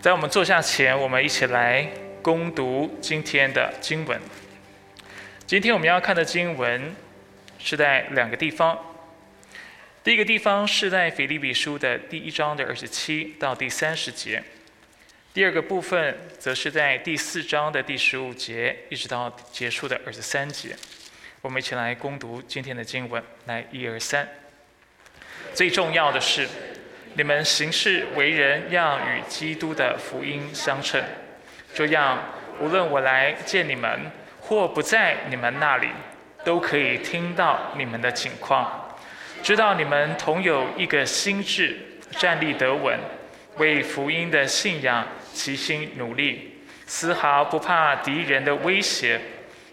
在我们坐下前，我们一起来攻读今天的经文。今天我们要看的经文是在两个地方。第一个地方是在腓立比书的第一章的二十七到第三十节，第二个部分则是在第四章的第十五节一直到结束的二十三节。我们一起来攻读今天的经文，来一二三。最重要的是。你们行事为人要与基督的福音相称，这样无论我来见你们或不在你们那里，都可以听到你们的情况，知道你们同有一个心智，站立得稳，为福音的信仰齐心努力，丝毫不怕敌人的威胁，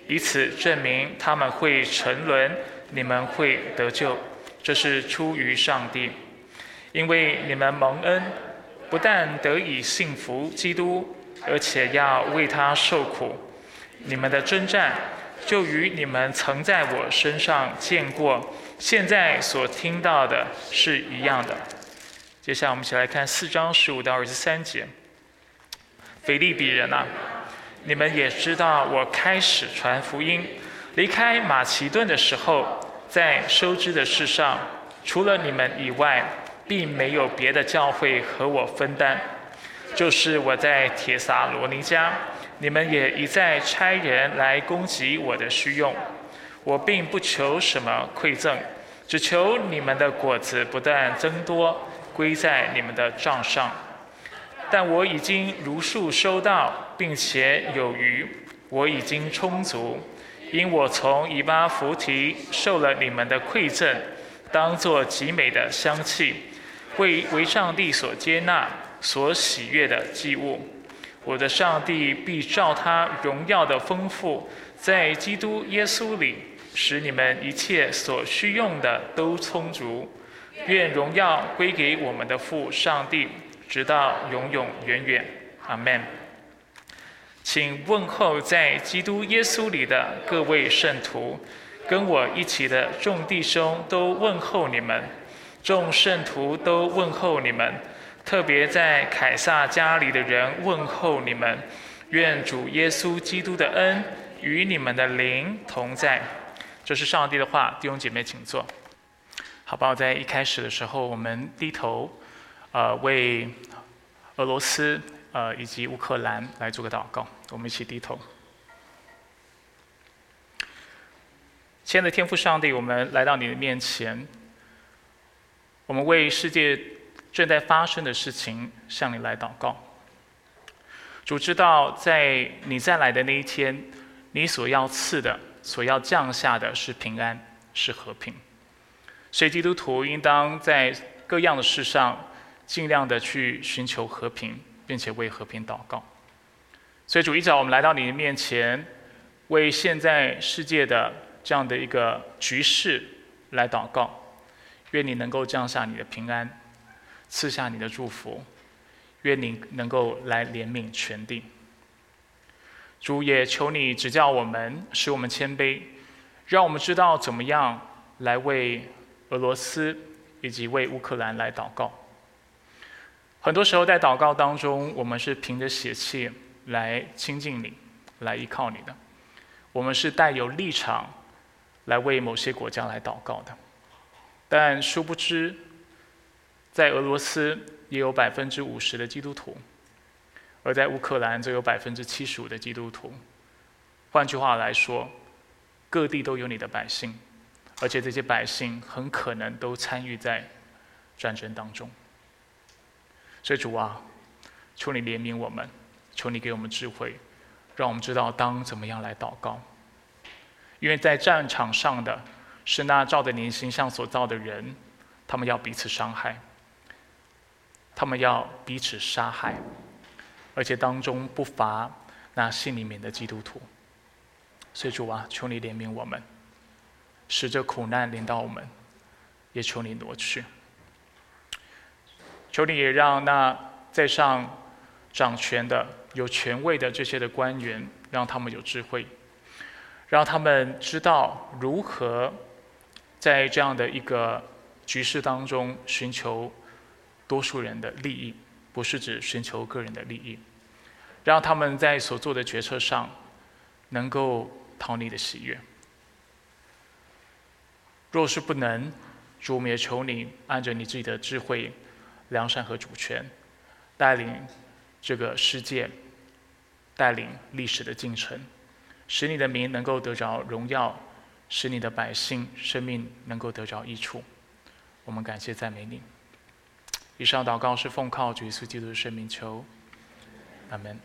以此证明他们会沉沦，你们会得救，这是出于上帝。因为你们蒙恩，不但得以信服基督，而且要为他受苦。你们的征战，就与你们曾在我身上见过、现在所听到的是一样的。接下来，我们一起来看四章十五到二十三节。腓利比人啊，你们也知道，我开始传福音，离开马其顿的时候，在收支的事上，除了你们以外。并没有别的教会和我分担，就是我在铁撒罗尼迦，你们也一再差人来攻击我的需用。我并不求什么馈赠，只求你们的果子不断增多，归在你们的账上。但我已经如数收到，并且有余，我已经充足，因我从以巴弗提受了你们的馈赠，当作极美的香气。为为上帝所接纳、所喜悦的祭物，我的上帝必照他荣耀的丰富，在基督耶稣里，使你们一切所需用的都充足。愿荣耀归给我们的父上帝，直到永永远远。阿门。请问候在基督耶稣里的各位圣徒，跟我一起的众弟兄都问候你们。众圣徒都问候你们，特别在凯撒家里的人问候你们。愿主耶稣基督的恩与你们的灵同在。这是上帝的话，弟兄姐妹请坐。好吧，在一开始的时候，我们低头，呃，为俄罗斯呃以及乌克兰来做个祷告。我们一起低头。亲爱的天父上帝，我们来到你的面前。我们为世界正在发生的事情向你来祷告。主知道，在你再来的那一天，你所要赐的、所要降下的是平安，是和平。所以基督徒应当在各样的事上，尽量的去寻求和平，并且为和平祷告。所以主一早，我们来到你的面前，为现在世界的这样的一个局势来祷告。愿你能够降下你的平安，赐下你的祝福。愿你能够来怜悯全地。主也求你指教我们，使我们谦卑，让我们知道怎么样来为俄罗斯以及为乌克兰来祷告。很多时候在祷告当中，我们是凭着血气来亲近你，来依靠你的。我们是带有立场来为某些国家来祷告的。但殊不知，在俄罗斯也有百分之五十的基督徒，而在乌克兰则有百分之七十五的基督徒。换句话来说，各地都有你的百姓，而且这些百姓很可能都参与在战争当中。所以主啊，求你怜悯我们，求你给我们智慧，让我们知道当怎么样来祷告。因为在战场上的。是那照着你形象所造的人，他们要彼此伤害，他们要彼此杀害，而且当中不乏那心里面的基督徒。所以主啊，求你怜悯我们，使这苦难临到我们，也求你挪去。求你也让那在上掌权的、有权位的这些的官员，让他们有智慧，让他们知道如何。在这样的一个局势当中，寻求多数人的利益，不是指寻求个人的利益，让他们在所做的决策上能够讨你的喜悦。若是不能，主我们也求你按着你自己的智慧、良善和主权，带领这个世界，带领历史的进程，使你的名能够得着荣耀，使你的百姓生命能够得着益处。我们感谢赞美你。以上祷告是奉靠主耶稣基督的圣名求，阿门。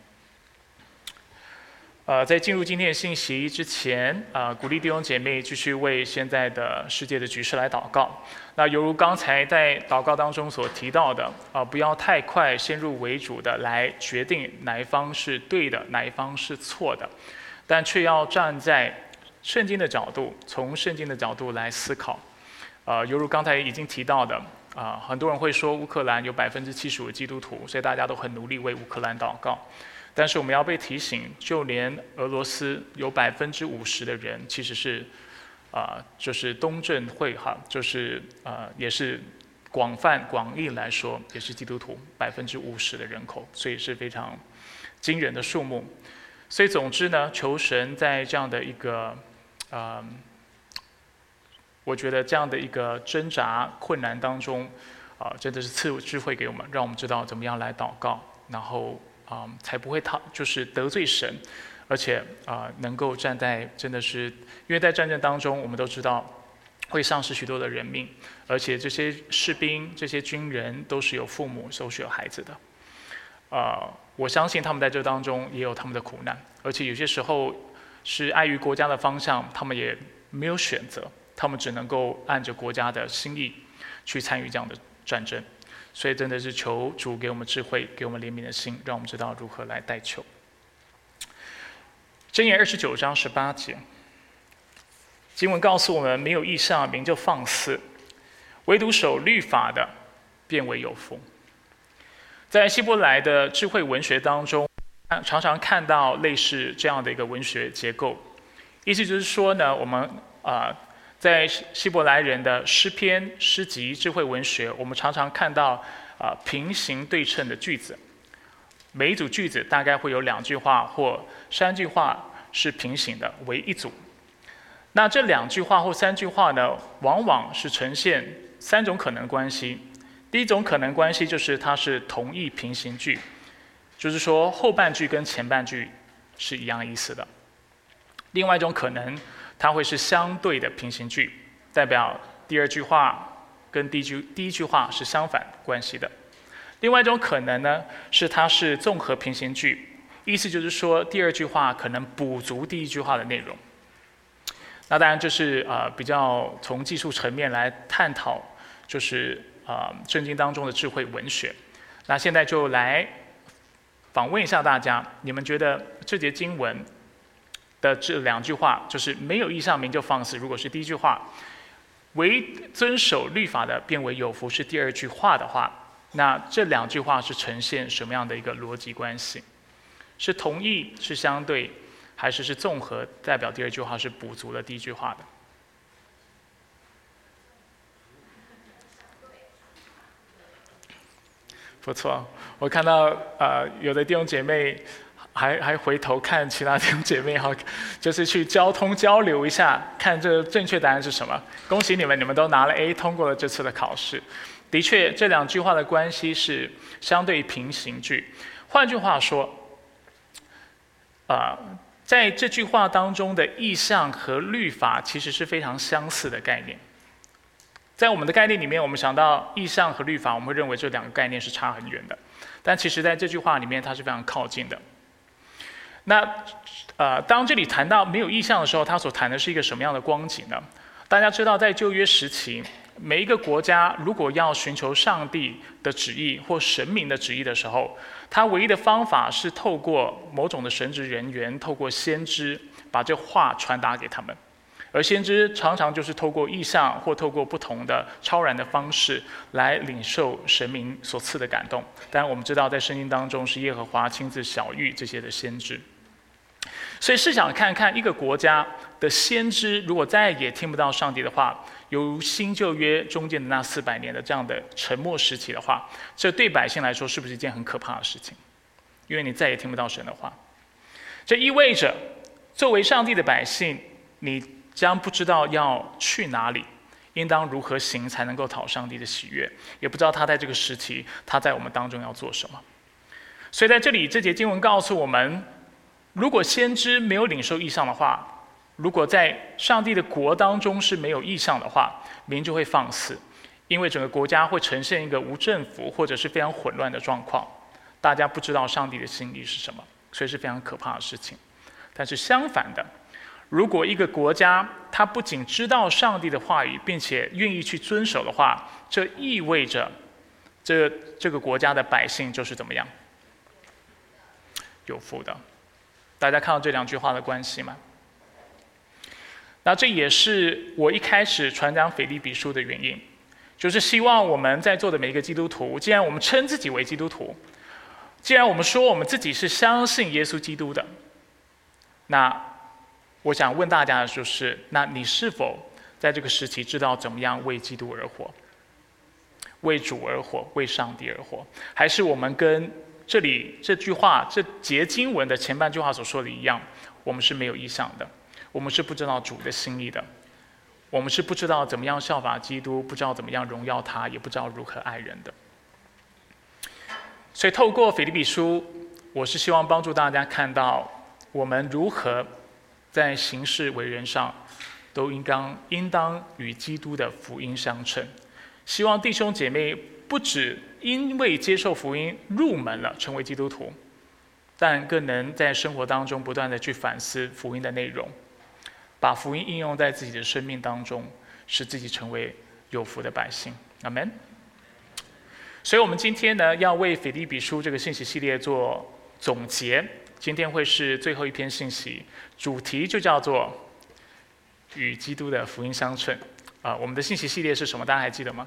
呃，在进入今天的信息之前，啊，鼓励弟兄姐妹继续为现在的世界的局势来祷告。那犹如刚才在祷告当中所提到的，啊，不要太快先入为主的来决定哪一方是对的，哪一方是错的，但却要站在圣经的角度，从圣经的角度来思考。呃，犹如刚才已经提到的，啊，很多人会说乌克兰有百分之七十五基督徒，所以大家都很努力为乌克兰祷告。但是我们要被提醒，就连俄罗斯有百分之五十的人其实是，啊，就是东正会哈，就是啊，也是广泛广义来说也是基督徒百分之五十的人口，所以是非常惊人的数目。所以总之呢，求神在这样的一个，啊，我觉得这样的一个挣扎困难当中，啊，真的是赐智慧给我们，让我们知道怎么样来祷告，然后。啊，才不会他就是得罪神，而且啊，能够站在真的是，因为在战争当中，我们都知道会丧失许多的人命，而且这些士兵、这些军人都是有父母、都是有孩子的。啊，我相信他们在这当中也有他们的苦难，而且有些时候是碍于国家的方向，他们也没有选择，他们只能够按着国家的心意去参与这样的战争。所以真的是求主给我们智慧，给我们怜悯的心，让我们知道如何来代求。箴言二十九章十八节，经文告诉我们：没有意象，名就放肆；唯独守律法的，变为有福。在希伯来的智慧文学当中，常常看到类似这样的一个文学结构，意思就是说呢，我们啊。在希伯来人的诗篇、诗集、智慧文学，我们常常看到啊平行对称的句子。每一组句子大概会有两句话或三句话是平行的为一组。那这两句话或三句话呢，往往是呈现三种可能关系。第一种可能关系就是它是同义平行句，就是说后半句跟前半句是一样意思的。另外一种可能。它会是相对的平行句，代表第二句话跟第一句第一句话是相反关系的。另外一种可能呢，是它是综合平行句，意思就是说第二句话可能补足第一句话的内容。那当然这是呃比较从技术层面来探讨，就是啊圣经当中的智慧文学。那现在就来访问一下大家，你们觉得这节经文？的这两句话就是没有意象名就放肆。如果是第一句话，唯遵守律法的变为有福是第二句话的话，那这两句话是呈现什么样的一个逻辑关系？是同义是相对，还是是综合？代表第二句话是补足了第一句话的？不错，我看到呃有的弟兄姐妹。还还回头看其他弟兄姐妹哈，就是去交通交流一下，看这正确答案是什么。恭喜你们，你们都拿了 A，通过了这次的考试。的确，这两句话的关系是相对平行句。换句话说，啊，在这句话当中的意象和律法其实是非常相似的概念。在我们的概念里面，我们想到意象和律法，我们会认为这两个概念是差很远的。但其实在这句话里面，它是非常靠近的。那，呃，当这里谈到没有意象的时候，他所谈的是一个什么样的光景呢？大家知道，在旧约时期，每一个国家如果要寻求上帝的旨意或神明的旨意的时候，他唯一的方法是透过某种的神职人员，透过先知把这话传达给他们。而先知常常就是透过意象或透过不同的超然的方式来领受神明所赐的感动。当然，我们知道在圣经当中是耶和华亲自小谕这些的先知。所以试想看看，一个国家的先知如果再也听不到上帝的话，由新旧约中间的那四百年的这样的沉默时期的话，这对百姓来说是不是一件很可怕的事情？因为你再也听不到神的话。这意味着，作为上帝的百姓，你将不知道要去哪里，应当如何行才能够讨上帝的喜悦，也不知道他在这个时期他在我们当中要做什么。所以在这里，这节经文告诉我们：如果先知没有领受意象的话，如果在上帝的国当中是没有意象的话，民就会放肆，因为整个国家会呈现一个无政府或者是非常混乱的状况，大家不知道上帝的心意是什么，所以是非常可怕的事情。但是相反的，如果一个国家它不仅知道上帝的话语，并且愿意去遵守的话，这意味着这这个国家的百姓就是怎么样？有福的，大家看到这两句话的关系吗？那这也是我一开始传讲腓立比书的原因，就是希望我们在座的每一个基督徒，既然我们称自己为基督徒，既然我们说我们自己是相信耶稣基督的，那我想问大家的就是：那你是否在这个时期知道怎么样为基督而活，为主而活，为上帝而活？还是我们跟？这里这句话，这节经文的前半句话所说的一样，我们是没有意向的，我们是不知道主的心意的，我们是不知道怎么样效法基督，不知道怎么样荣耀他，也不知道如何爱人的。所以透过腓立比书，我是希望帮助大家看到，我们如何在行事为人上，都应当应当与基督的福音相称。希望弟兄姐妹不止。因为接受福音入门了，成为基督徒，但更能在生活当中不断的去反思福音的内容，把福音应用在自己的生命当中，使自己成为有福的百姓。阿门。所以，我们今天呢，要为腓立比书这个信息系列做总结。今天会是最后一篇信息，主题就叫做与基督的福音相称。啊，我们的信息系列是什么？大家还记得吗？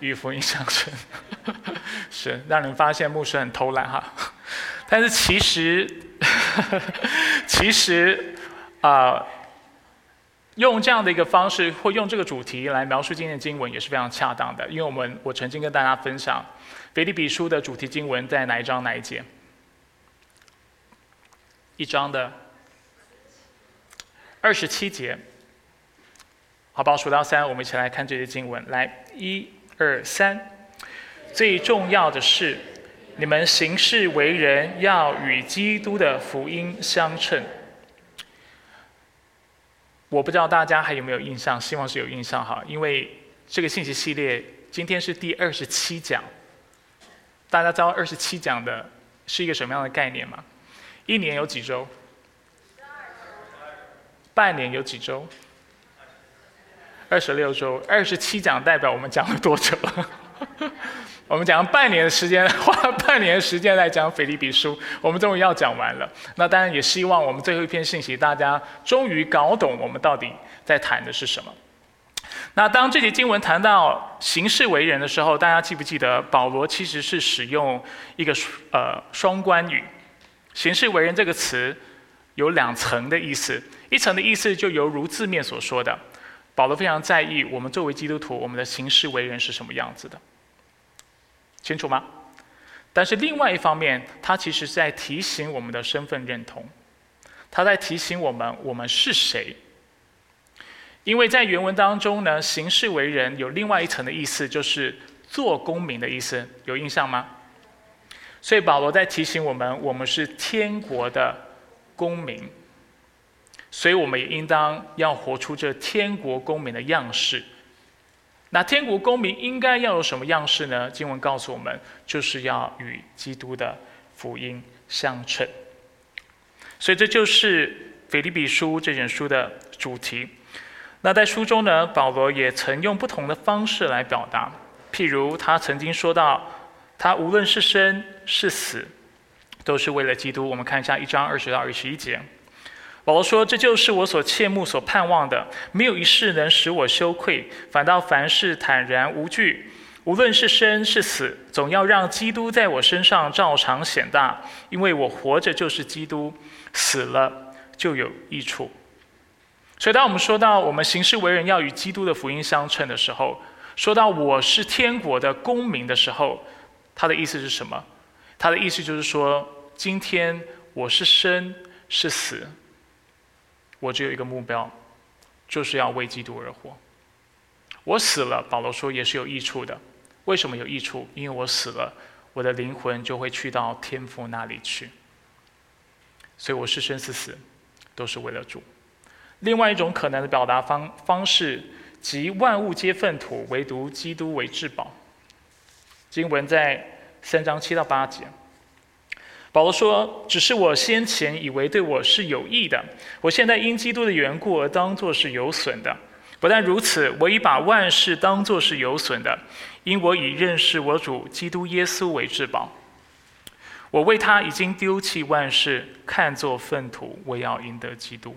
与福音相称，是让人发现牧师很偷懒哈。但是其实，其实啊，用这样的一个方式或用这个主题来描述今天的经文也是非常恰当的。因为我们我曾经跟大家分享，腓立比书的主题经文在哪一章哪一节？一章的二十七节。好，吧，数到三，我们一起来看这些经文。来，一。二三，最重要的是，你们行事为人要与基督的福音相称。我不知道大家还有没有印象，希望是有印象哈，因为这个信息系列今天是第二十七讲。大家知道二十七讲的是一个什么样的概念吗？一年有几周？半年有几周？二十六周，二十七讲代表我们讲了多久？我们讲了半年的时间，花了半年的时间来讲腓立比书，我们终于要讲完了。那当然也希望我们最后一篇信息，大家终于搞懂我们到底在谈的是什么。那当这节经文谈到行事为人的时候，大家记不记得保罗其实是使用一个呃双关语？行事为人这个词有两层的意思，一层的意思就犹如字面所说的。保罗非常在意我们作为基督徒，我们的行事为人是什么样子的，清楚吗？但是另外一方面，他其实在提醒我们的身份认同，他在提醒我们我们是谁。因为在原文当中呢，行事为人有另外一层的意思，就是做公民的意思，有印象吗？所以保罗在提醒我们，我们是天国的公民。所以我们也应当要活出这天国公民的样式。那天国公民应该要有什么样式呢？经文告诉我们，就是要与基督的福音相称。所以这就是腓立比书这卷书的主题。那在书中呢，保罗也曾用不同的方式来表达。譬如他曾经说到，他无论是生是死，都是为了基督。我们看一下一章二十到二十一节。保罗说：“这就是我所切慕、所盼望的。没有一事能使我羞愧，反倒凡事坦然无惧。无论是生是死，总要让基督在我身上照常显大。因为我活着就是基督，死了就有益处。”所以，当我们说到我们行事为人要与基督的福音相称的时候，说到我是天国的公民的时候，他的意思是什么？他的意思就是说，今天我是生是死，我只有一个目标，就是要为基督而活。我死了，保罗说也是有益处的。为什么有益处？因为我死了，我的灵魂就会去到天父那里去。所以我是生是死，都是为了主。另外一种可能的表达方方式，即万物皆粪土，唯独基督为至宝。经文在三章七到八节，保罗说：“只是我先前以为对我是有益的，我现在因基督的缘故而当作是有损的。不但如此，我已把万事当作是有损的，因我以认识我主基督耶稣为至宝。我为他已经丢弃万事，看作粪土，我要赢得基督。”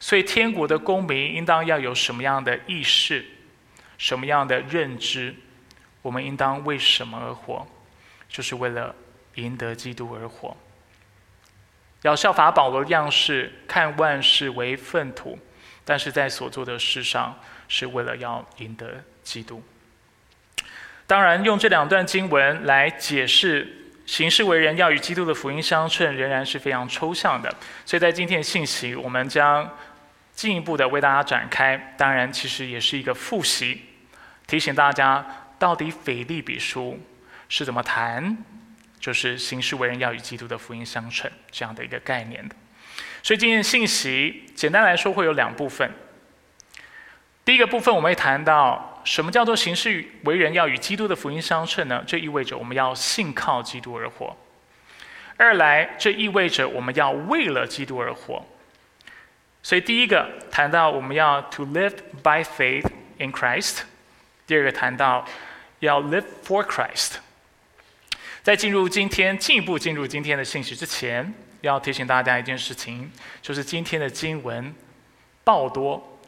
所以，天国的公民应当要有什么样的意识，什么样的认知？我们应当为什么而活？就是为了赢得基督而活。要效法保罗的样式，看万事为粪土，但是在所做的事上，是为了要赢得基督。当然，用这两段经文来解释。行事为人要与基督的福音相称，仍然是非常抽象的。所以在今天的信息，我们将进一步的为大家展开。当然，其实也是一个复习，提醒大家到底腓利比书是怎么谈，就是行事为人要与基督的福音相称这样的一个概念的。所以今天的信息，简单来说会有两部分。第一个部分，我们会谈到。什么叫做行事为人要与基督的福音相称呢？这意味着我们要信靠基督而活。二来，这意味着我们要为了基督而活。所以，第一个谈到我们要 to live by faith in Christ，第二个谈到要 live for Christ。在进入今天进一步进入今天的信息之前，要提醒大家一件事情，就是今天的经文爆多。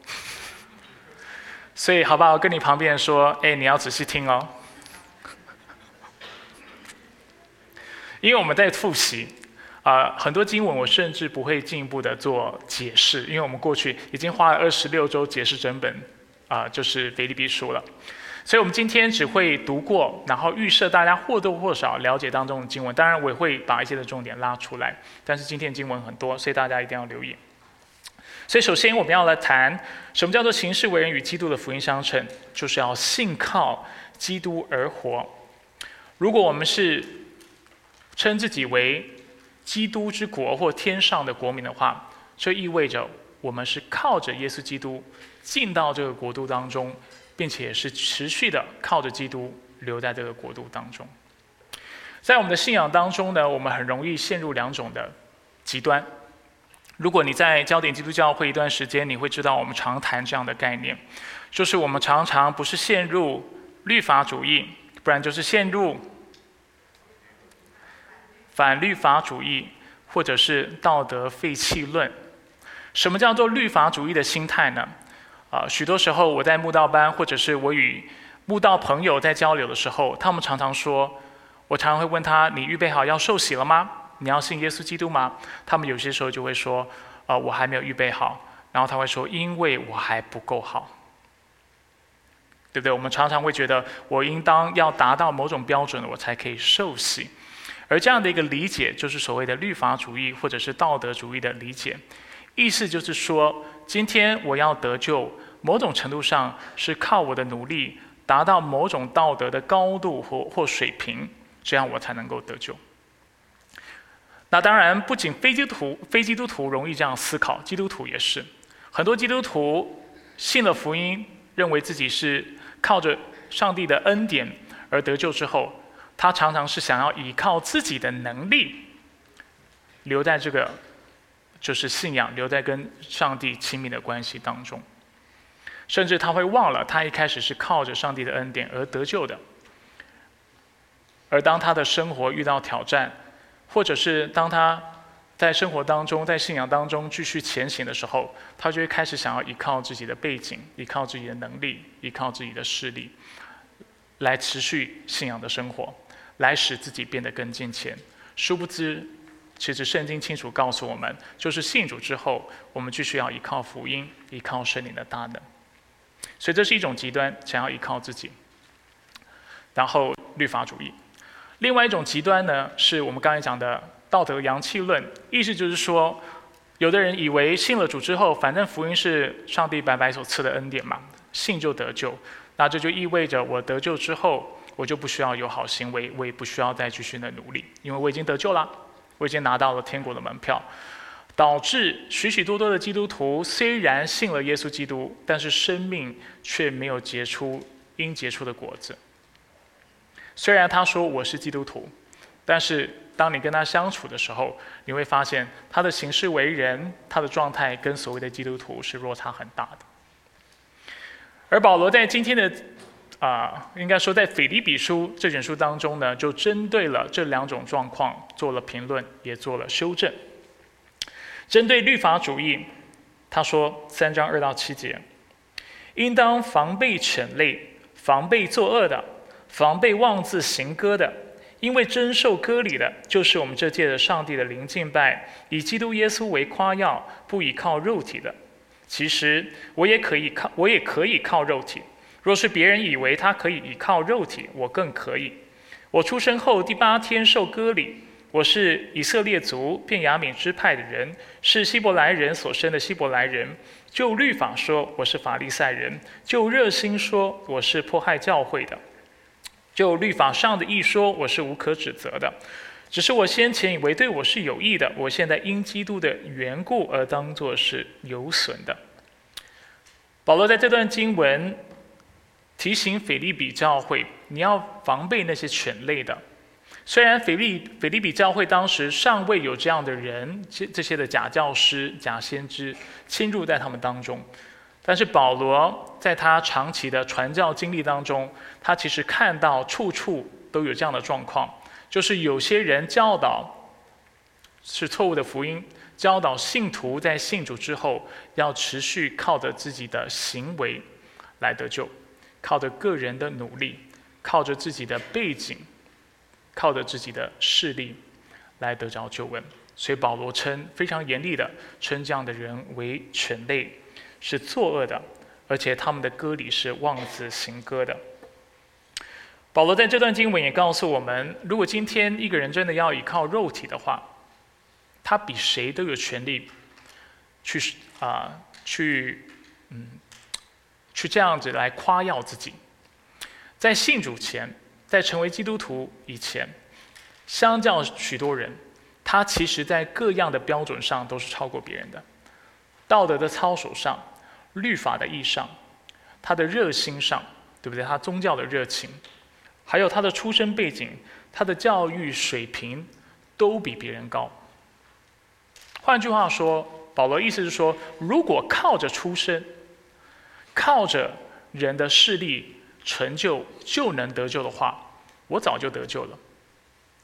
所以，好不好？跟你旁边说，哎，你要仔细听哦。因为我们在复习，啊，很多经文我甚至不会进一步的做解释，因为我们过去已经花了二十六周解释整本，啊，就是腓立比书了。所以我们今天只会读过，然后预设大家或多或少了解当中的经文。当然，我也会把一些的重点拉出来，但是今天经文很多，所以大家一定要留意。所以，首先我们要来谈什么叫做行事为人与基督的福音相称，就是要信靠基督而活。如果我们是称自己为基督之国或天上的国民的话，这意味着我们是靠着耶稣基督进到这个国度当中，并且是持续的靠着基督留在这个国度当中。在我们的信仰当中呢，我们很容易陷入两种的极端。如果你在焦点基督教会一段时间，你会知道我们常谈这样的概念，就是我们常常不是陷入律法主义，不然就是陷入反律法主义，或者是道德废弃论。什么叫做律法主义的心态呢？啊，许多时候我在慕道班，或者是我与慕道朋友在交流的时候，他们常常说，我常常会问他：你预备好要受洗了吗？你要信耶稣基督吗？他们有些时候就会说：“呃，我还没有预备好。”然后他会说：“因为我还不够好，对不对？”我们常常会觉得，我应当要达到某种标准，我才可以受洗。而这样的一个理解，就是所谓的律法主义或者是道德主义的理解。意思就是说，今天我要得救，某种程度上是靠我的努力达到某种道德的高度或或水平，这样我才能够得救。那当然，不仅非基督徒、非基督徒容易这样思考，基督徒也是。很多基督徒信了福音，认为自己是靠着上帝的恩典而得救之后，他常常是想要依靠自己的能力留在这个就是信仰，留在跟上帝亲密的关系当中，甚至他会忘了他一开始是靠着上帝的恩典而得救的。而当他的生活遇到挑战，或者是当他在生活当中、在信仰当中继续前行的时候，他就会开始想要依靠自己的背景、依靠自己的能力、依靠自己的势力，来持续信仰的生活，来使自己变得更近前。殊不知，其实圣经清楚告诉我们，就是信主之后，我们继续要依靠福音，依靠圣灵的大能。所以这是一种极端，想要依靠自己。然后律法主义，另外一种极端呢，是我们刚才讲的道德阳气论，意思就是说，有的人以为信了主之后，反正福音是上帝白白所赐的恩典嘛，信就得救，那这就意味着我得救之后，我就不需要有好行为，我也不需要再继续的努力，因为我已经得救了。我已经拿到了天国的门票，导致许许多多的基督徒虽然信了耶稣基督，但是生命却没有结出应结出的果子。虽然他说我是基督徒，但是当你跟他相处的时候，你会发现他的行事为人，他的状态跟所谓的基督徒是落差很大的。而保罗在今天的。啊，应该说，在腓立比书这卷书当中呢，就针对了这两种状况做了评论，也做了修正。针对律法主义，他说三章二到七节，应当防备犬类，防备作恶的，防备妄自行歌的，因为真受割礼的，就是我们这届的上帝的灵敬拜，以基督耶稣为夸耀，不依靠肉体的。其实我也可以靠，我也可以靠肉体。若是别人以为他可以依靠肉体，我更可以。我出生后第八天受割礼，我是以色列族便雅悯支派的人，是希伯来人所生的希伯来人。就律法说，我是法利赛人；就热心说，我是迫害教会的；就律法上的一说，我是无可指责的。只是我先前以为对我是有益的，我现在因基督的缘故而当作是有损的。保罗在这段经文。提醒腓利比教会，你要防备那些犬类的。虽然腓利腓利比教会当时尚未有这样的人，这这些的假教师、假先知侵入在他们当中，但是保罗在他长期的传教经历当中，他其实看到处处都有这样的状况，就是有些人教导是错误的福音，教导信徒在信主之后要持续靠着自己的行为来得救。靠着个人的努力，靠着自己的背景，靠着自己的势力，来得着救恩。所以保罗称非常严厉的称这样的人为犬类，是作恶的，而且他们的歌里是妄自行歌的。保罗在这段经文也告诉我们：如果今天一个人真的要依靠肉体的话，他比谁都有权利去啊去嗯。去这样子来夸耀自己，在信主前，在成为基督徒以前，相较许多人，他其实在各样的标准上都是超过别人的，道德的操守上，律法的意义上，他的热心上，对不对？他宗教的热情，还有他的出身背景，他的教育水平，都比别人高。换句话说，保罗意思是说，如果靠着出身，靠着人的势力成就就能得救的话，我早就得救了，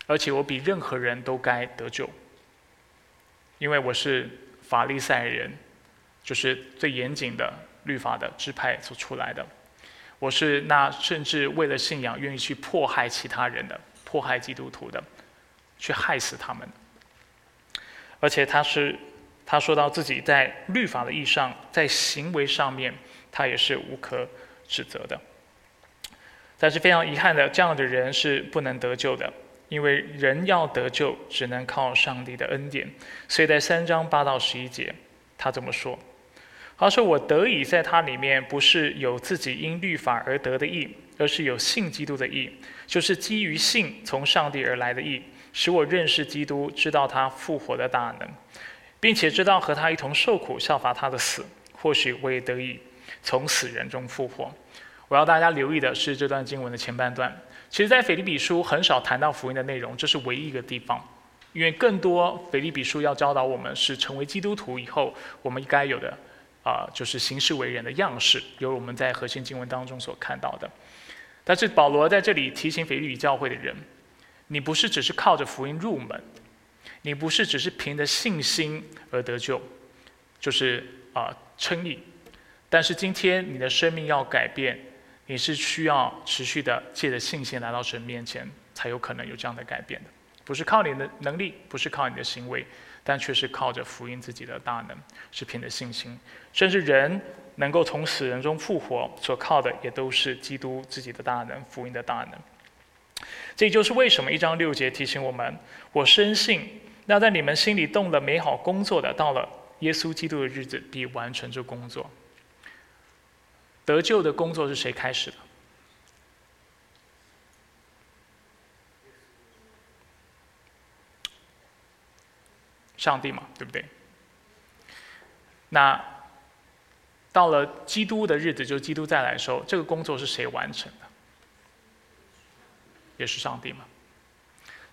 而且我比任何人都该得救，因为我是法利赛人，就是最严谨的律法的支派所出来的，我是那甚至为了信仰愿意去迫害其他人的，迫害基督徒的，去害死他们，而且他是他说到自己在律法的意义上，在行为上面。他也是无可指责的，但是非常遗憾的，这样的人是不能得救的，因为人要得救，只能靠上帝的恩典。所以在三章八到十一节，他这么说：“他说我得以在他里面，不是有自己因律法而得的义，而是有信基督的义，就是基于信从上帝而来的义，使我认识基督，知道他复活的大能，并且知道和他一同受苦，效法他的死，或许我也得以。”从死人中复活。我要大家留意的是这段经文的前半段。其实，在腓立比书很少谈到福音的内容，这是唯一一个地方。因为更多腓立比书要教导我们是成为基督徒以后，我们应该有的啊，就是行事为人的样式，有我们在核心经文当中所看到的。但是保罗在这里提醒腓立比教会的人：，你不是只是靠着福音入门，你不是只是凭着信心而得救，就是啊称义。但是今天你的生命要改变，你是需要持续的借着信心来到神面前，才有可能有这样的改变的。不是靠你的能力，不是靠你的行为，但却是靠着福音自己的大能，是凭着信心。甚至人能够从死人中复活，所靠的也都是基督自己的大能，福音的大能。这就是为什么一章六节提醒我们：我深信，那在你们心里动了美好工作的，到了耶稣基督的日子，必完成这工作。得救的工作是谁开始的？上帝嘛，对不对？那到了基督的日子，就是基督再来的时候，这个工作是谁完成的？也是上帝嘛。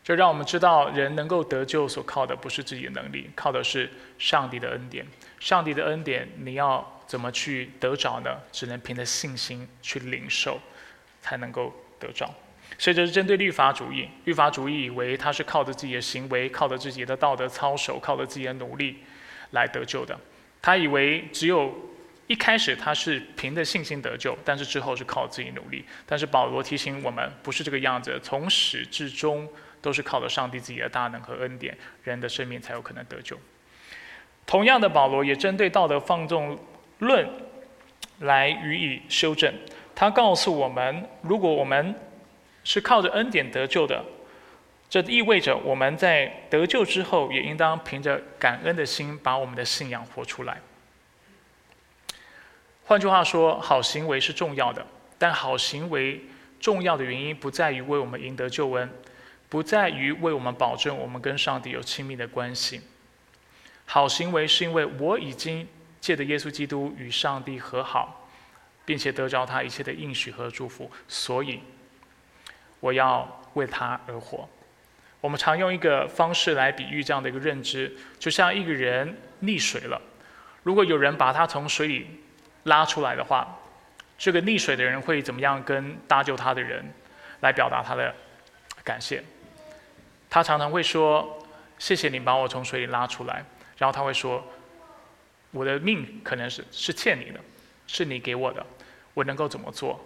这让我们知道，人能够得救，所靠的不是自己的能力，靠的是上帝的恩典。上帝的恩典，你要怎么去得着呢？只能凭着信心去领受，才能够得着。所以这是针对律法主义。律法主义以为他是靠着自己的行为，靠着自己的道德操守，靠着自己的努力来得救的。他以为只有一开始他是凭着信心得救，但是之后是靠自己努力。但是保罗提醒我们，不是这个样子。从始至终都是靠着上帝自己的大能和恩典，人的生命才有可能得救。同样的，保罗也针对道德放纵论来予以修正。他告诉我们，如果我们是靠着恩典得救的，这意味着我们在得救之后，也应当凭着感恩的心，把我们的信仰活出来。换句话说，好行为是重要的，但好行为重要的原因不在于为我们赢得救恩，不在于为我们保证我们跟上帝有亲密的关系。好行为是因为我已经借着耶稣基督与上帝和好，并且得着他一切的应许和祝福，所以。我要为他而活。我们常用一个方式来比喻这样的一个认知，就像一个人溺水了，如果有人把他从水里拉出来的话，这个溺水的人会怎么样跟搭救他的人来表达他的感谢？他常常会说：“谢谢你把我从水里拉出来。”然后他会说：“我的命可能是是欠你的，是你给我的，我能够怎么做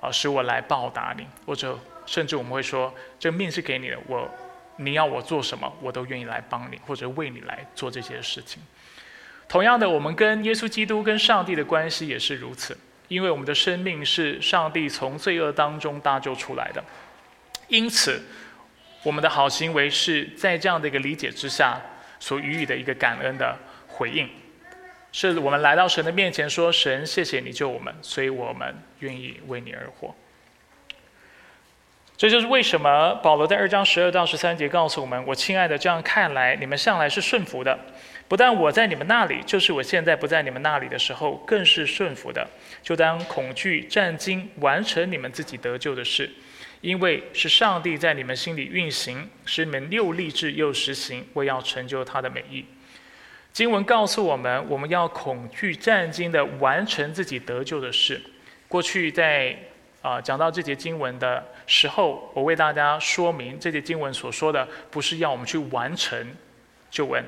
啊，使我来报答你，或者？”甚至我们会说，这命是给你的，我，你要我做什么，我都愿意来帮你，或者为你来做这些事情。同样的，我们跟耶稣基督、跟上帝的关系也是如此，因为我们的生命是上帝从罪恶当中搭救出来的，因此，我们的好行为是在这样的一个理解之下所予以的一个感恩的回应，是我们来到神的面前说：“神，谢谢你救我们，所以我们愿意为你而活。”这就是为什么保罗在二章十二到十三节告诉我们：“我亲爱的，这样看来，你们向来是顺服的。不但我在你们那里，就是我现在不在你们那里的时候，更是顺服的。就当恐惧战惊，完成你们自己得救的事，因为是上帝在你们心里运行，使你们又立志又实行，为要成就他的美意。”经文告诉我们，我们要恐惧战惊的完成自己得救的事。过去在。啊，讲到这节经文的时候，我为大家说明这节经文所说的不是要我们去完成救恩，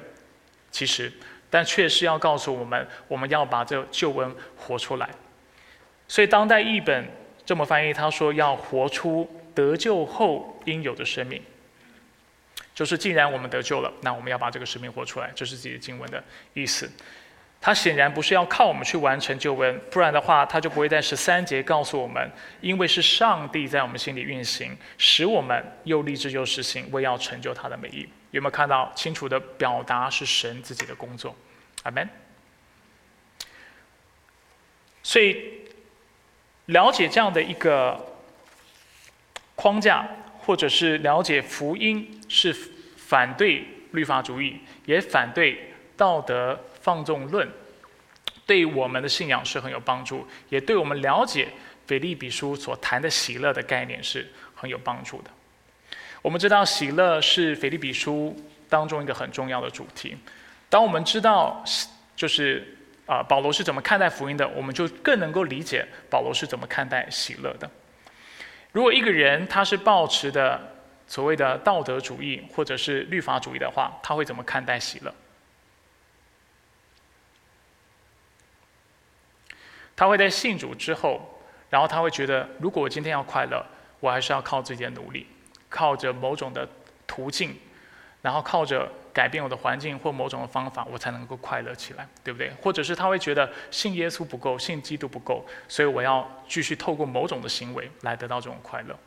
其实，但却是要告诉我们，我们要把这救恩活出来。所以当代译本这么翻译，他说要活出得救后应有的生命，就是既然我们得救了，那我们要把这个生命活出来，这是这节经文的意思。他显然不是要靠我们去完成救恩，不然的话，他就不会在十三节告诉我们，因为是上帝在我们心里运行，使我们又立志又实行，为要成就他的美意。有没有看到清楚的表达是神自己的工作？阿门。所以了解这样的一个框架，或者是了解福音是反对律法主义，也反对道德。放纵论对我们的信仰是很有帮助，也对我们了解腓利比书所谈的喜乐的概念是很有帮助的。我们知道喜乐是腓利比书当中一个很重要的主题。当我们知道就是啊保罗是怎么看待福音的，我们就更能够理解保罗是怎么看待喜乐的。如果一个人他是抱持的所谓的道德主义或者是律法主义的话，他会怎么看待喜乐？他会在信主之后，然后他会觉得，如果我今天要快乐，我还是要靠自己的努力，靠着某种的途径，然后靠着改变我的环境或某种的方法，我才能够快乐起来，对不对？或者是他会觉得信耶稣不够，信基督不够，所以我要继续透过某种的行为来得到这种快乐。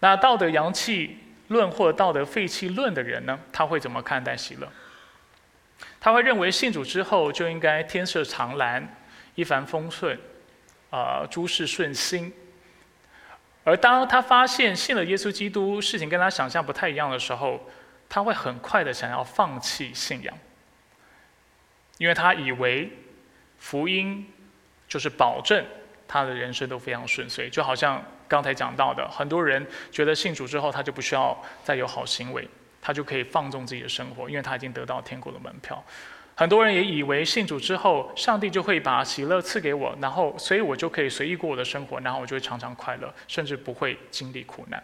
那道德阳气论或道德废弃论的人呢？他会怎么看待喜乐？他会认为信主之后就应该天色长蓝，一帆风顺，呃，诸事顺心。而当他发现信了耶稣基督，事情跟他想象不太一样的时候，他会很快的想要放弃信仰，因为他以为福音就是保证他的人生都非常顺遂，就好像刚才讲到的，很多人觉得信主之后，他就不需要再有好行为。他就可以放纵自己的生活，因为他已经得到天国的门票。很多人也以为信主之后，上帝就会把喜乐赐给我，然后所以我就可以随意过我的生活，然后我就会常常快乐，甚至不会经历苦难。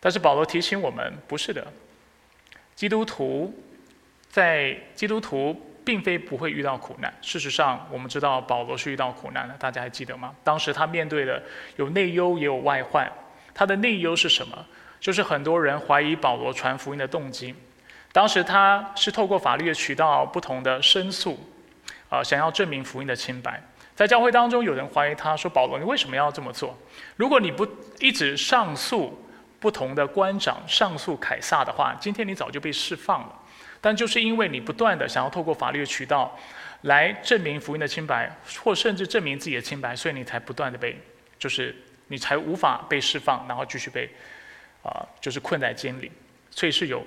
但是保罗提醒我们，不是的。基督徒在基督徒并非不会遇到苦难。事实上，我们知道保罗是遇到苦难的，大家还记得吗？当时他面对的有内忧也有外患。他的内忧是什么？就是很多人怀疑保罗传福音的动机，当时他是透过法律的渠道不同的申诉，啊，想要证明福音的清白。在教会当中，有人怀疑他说：“保罗，你为什么要这么做？如果你不一直上诉不同的官长，上诉凯撒的话，今天你早就被释放了。但就是因为你不断的想要透过法律的渠道来证明福音的清白，或甚至证明自己的清白，所以你才不断的被，就是你才无法被释放，然后继续被。”啊，就是困在监里，所以是有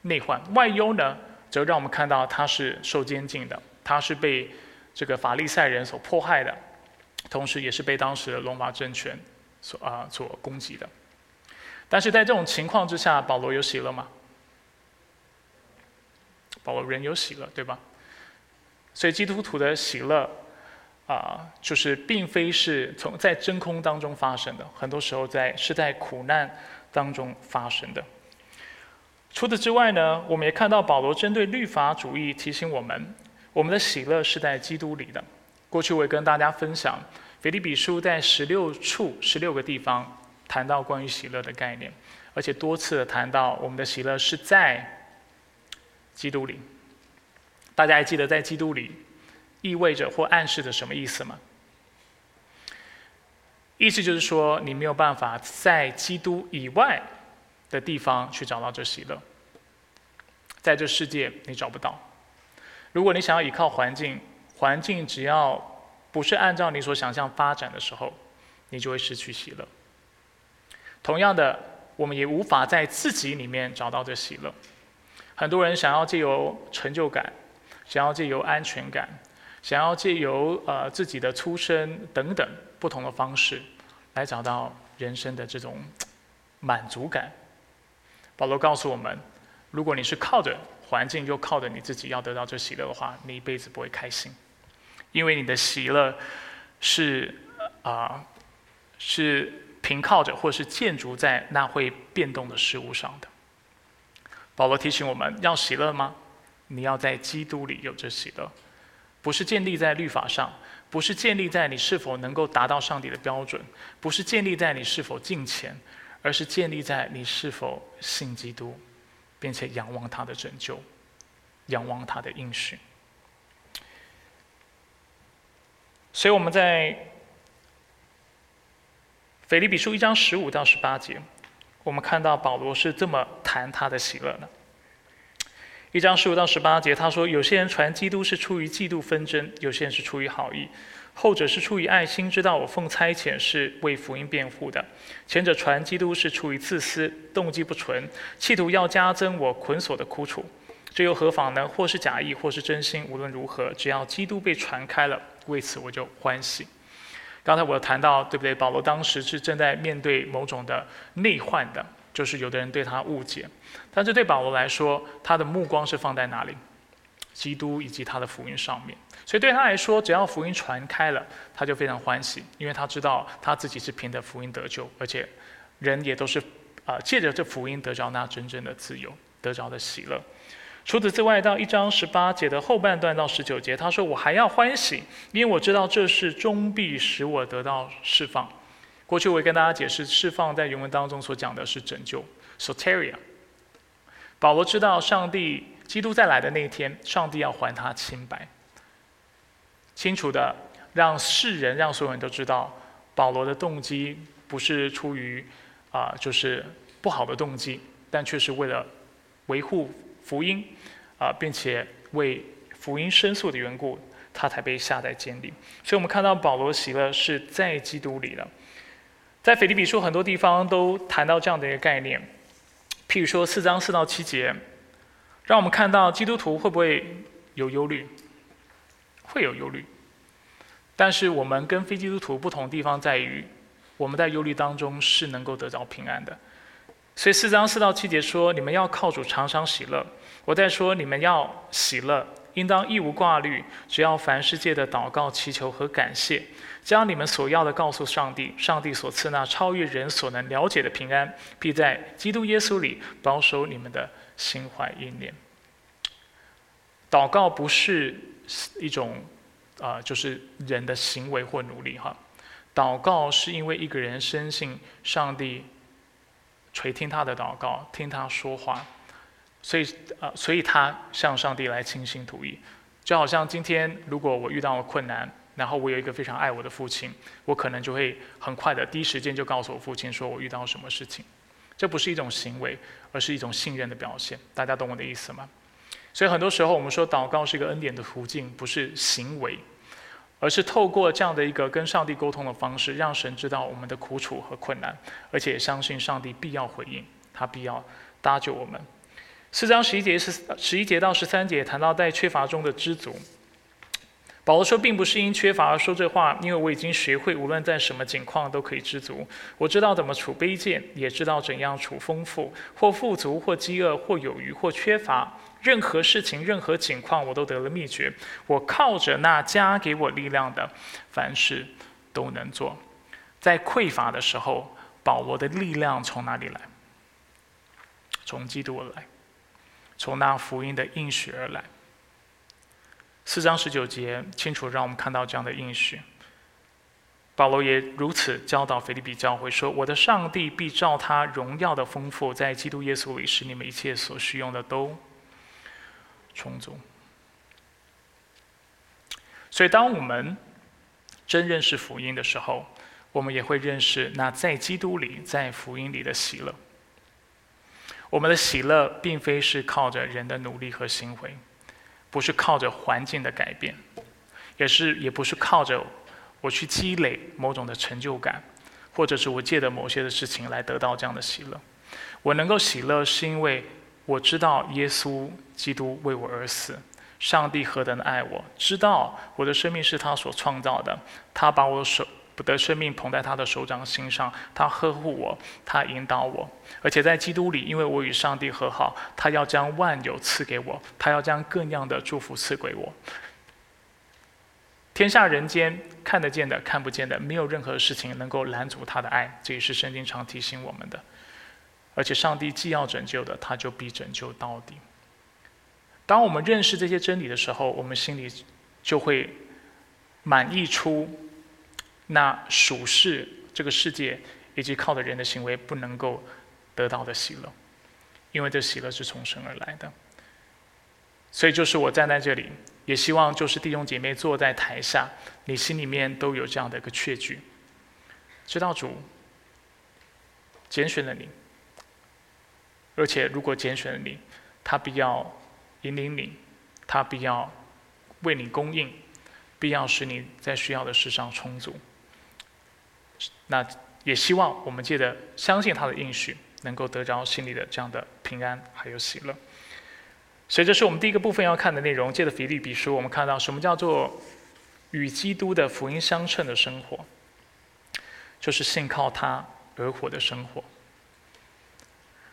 内患。外忧呢，则让我们看到他是受监禁的，他是被这个法利赛人所迫害的，同时也是被当时的罗马政权所啊所攻击的。但是在这种情况之下，保罗有喜乐吗？保罗人有喜乐，对吧？所以基督徒的喜乐啊，就是并非是从在真空当中发生的，很多时候在是在苦难。当中发生的。除此之外呢，我们也看到保罗针对律法主义提醒我们，我们的喜乐是在基督里的。过去我也跟大家分享，腓立比书在十六处、十六个地方谈到关于喜乐的概念，而且多次的谈到我们的喜乐是在基督里。大家还记得在基督里意味着或暗示着什么意思吗？意思就是说，你没有办法在基督以外的地方去找到这喜乐，在这世界你找不到。如果你想要依靠环境，环境只要不是按照你所想象发展的时候，你就会失去喜乐。同样的，我们也无法在自己里面找到这喜乐。很多人想要借由成就感，想要借由安全感，想要借由呃自己的出身等等不同的方式。来找到人生的这种满足感。保罗告诉我们：，如果你是靠着环境，就靠着你自己要得到这喜乐的话，你一辈子不会开心，因为你的喜乐是啊，是凭靠着或是建筑在那会变动的事物上的。保罗提醒我们要喜乐吗？你要在基督里有着喜乐，不是建立在律法上。不是建立在你是否能够达到上帝的标准，不是建立在你是否敬虔，而是建立在你是否信基督，并且仰望他的拯救，仰望他的应许。所以我们在腓立比书一章十五到十八节，我们看到保罗是这么谈他的喜乐的。一章十五到十八节，他说：“有些人传基督是出于嫉妒纷争，有些人是出于好意。后者是出于爱心，知道我奉差遣是为福音辩护的；前者传基督是出于自私，动机不纯，企图要加增我捆锁的苦楚。这又何妨呢？或是假意，或是真心，无论如何，只要基督被传开了，为此我就欢喜。”刚才我谈到，对不对？保罗当时是正在面对某种的内患的。就是有的人对他误解，但是对保罗来说，他的目光是放在哪里？基督以及他的福音上面。所以对他来说，只要福音传开了，他就非常欢喜，因为他知道他自己是凭着福音得救，而且人也都是啊借着这福音得着那真正的自由，得着的喜乐。除此之外，到一章十八节的后半段到十九节，他说：“我还要欢喜，因为我知道这是终必使我得到释放。”过去我也跟大家解释，释放在原文当中所讲的是拯救，（soteria）。保罗知道上帝基督再来的那一天，上帝要还他清白，清楚的让世人、让所有人都知道，保罗的动机不是出于啊，就是不好的动机，但却是为了维护福音啊，并且为福音申诉的缘故。他才被下在监里，所以我们看到保罗喜乐是在基督里的。在腓立比书很多地方都谈到这样的一个概念，譬如说四章四到七节，让我们看到基督徒会不会有忧虑？会有忧虑，但是我们跟非基督徒不同地方在于，我们在忧虑当中是能够得到平安的。所以四章四到七节说：“你们要靠主常常喜乐。”我在说：“你们要喜乐。”应当一无挂虑，只要凡世界的祷告、祈求和感谢，将你们所要的告诉上帝。上帝所赐那超越人所能了解的平安，必在基督耶稣里保守你们的心怀意念。祷告不是一种啊，就是人的行为或努力哈。祷告是因为一个人深信上帝垂听他的祷告，听他说话。所以，呃，所以他向上帝来倾心吐意，就好像今天，如果我遇到了困难，然后我有一个非常爱我的父亲，我可能就会很快的第一时间就告诉我父亲，说我遇到什么事情。这不是一种行为，而是一种信任的表现。大家懂我的意思吗？所以很多时候我们说祷告是一个恩典的途径，不是行为，而是透过这样的一个跟上帝沟通的方式，让神知道我们的苦楚和困难，而且相信上帝必要回应，他必要搭救我们。四章十一节是十一节到十三节谈到在缺乏中的知足。保罗说，并不是因缺乏而说这话，因为我已经学会无论在什么境况都可以知足。我知道怎么处卑贱，也知道怎样处丰富，或富足，或饥饿，或有余，或缺乏。任何事情、任何情况，我都得了秘诀。我靠着那加给我力量的，凡事都能做。在匮乏的时候，保罗的力量从哪里来？从基督而来。从那福音的应许而来。四章十九节清楚让我们看到这样的应许。保罗也如此教导腓利比教会说：“我的上帝必照他荣耀的丰富，在基督耶稣里，使你们一切所需用的都充足。”所以，当我们真认识福音的时候，我们也会认识那在基督里、在福音里的喜乐。我们的喜乐并非是靠着人的努力和行为，不是靠着环境的改变，也是也不是靠着我去积累某种的成就感，或者是我借的某些的事情来得到这样的喜乐。我能够喜乐，是因为我知道耶稣基督为我而死，上帝何等的爱我，知道我的生命是他所创造的，他把我手。不得生命捧在他的手掌心上，他呵护我，他引导我，而且在基督里，因为我与上帝和好，他要将万有赐给我，他要将各样的祝福赐给我。天下人间看得见的、看不见的，没有任何事情能够拦阻他的爱，这也是圣经常提醒我们的。而且上帝既要拯救的，他就必拯救到底。当我们认识这些真理的时候，我们心里就会满溢出。那属世这个世界以及靠的人的行为不能够得到的喜乐，因为这喜乐是从神而来的。所以就是我站在这里，也希望就是弟兄姐妹坐在台下，你心里面都有这样的一个确据，知道主拣选了你，而且如果拣选了你，他必要引领你，他必要为你供应，必要使你在需要的事上充足。那也希望我们借着相信他的应许，能够得着心里的这样的平安还有喜乐。所以这是我们第一个部分要看的内容。借着腓立比书，我们看到什么叫做与基督的福音相称的生活，就是信靠他而活的生活，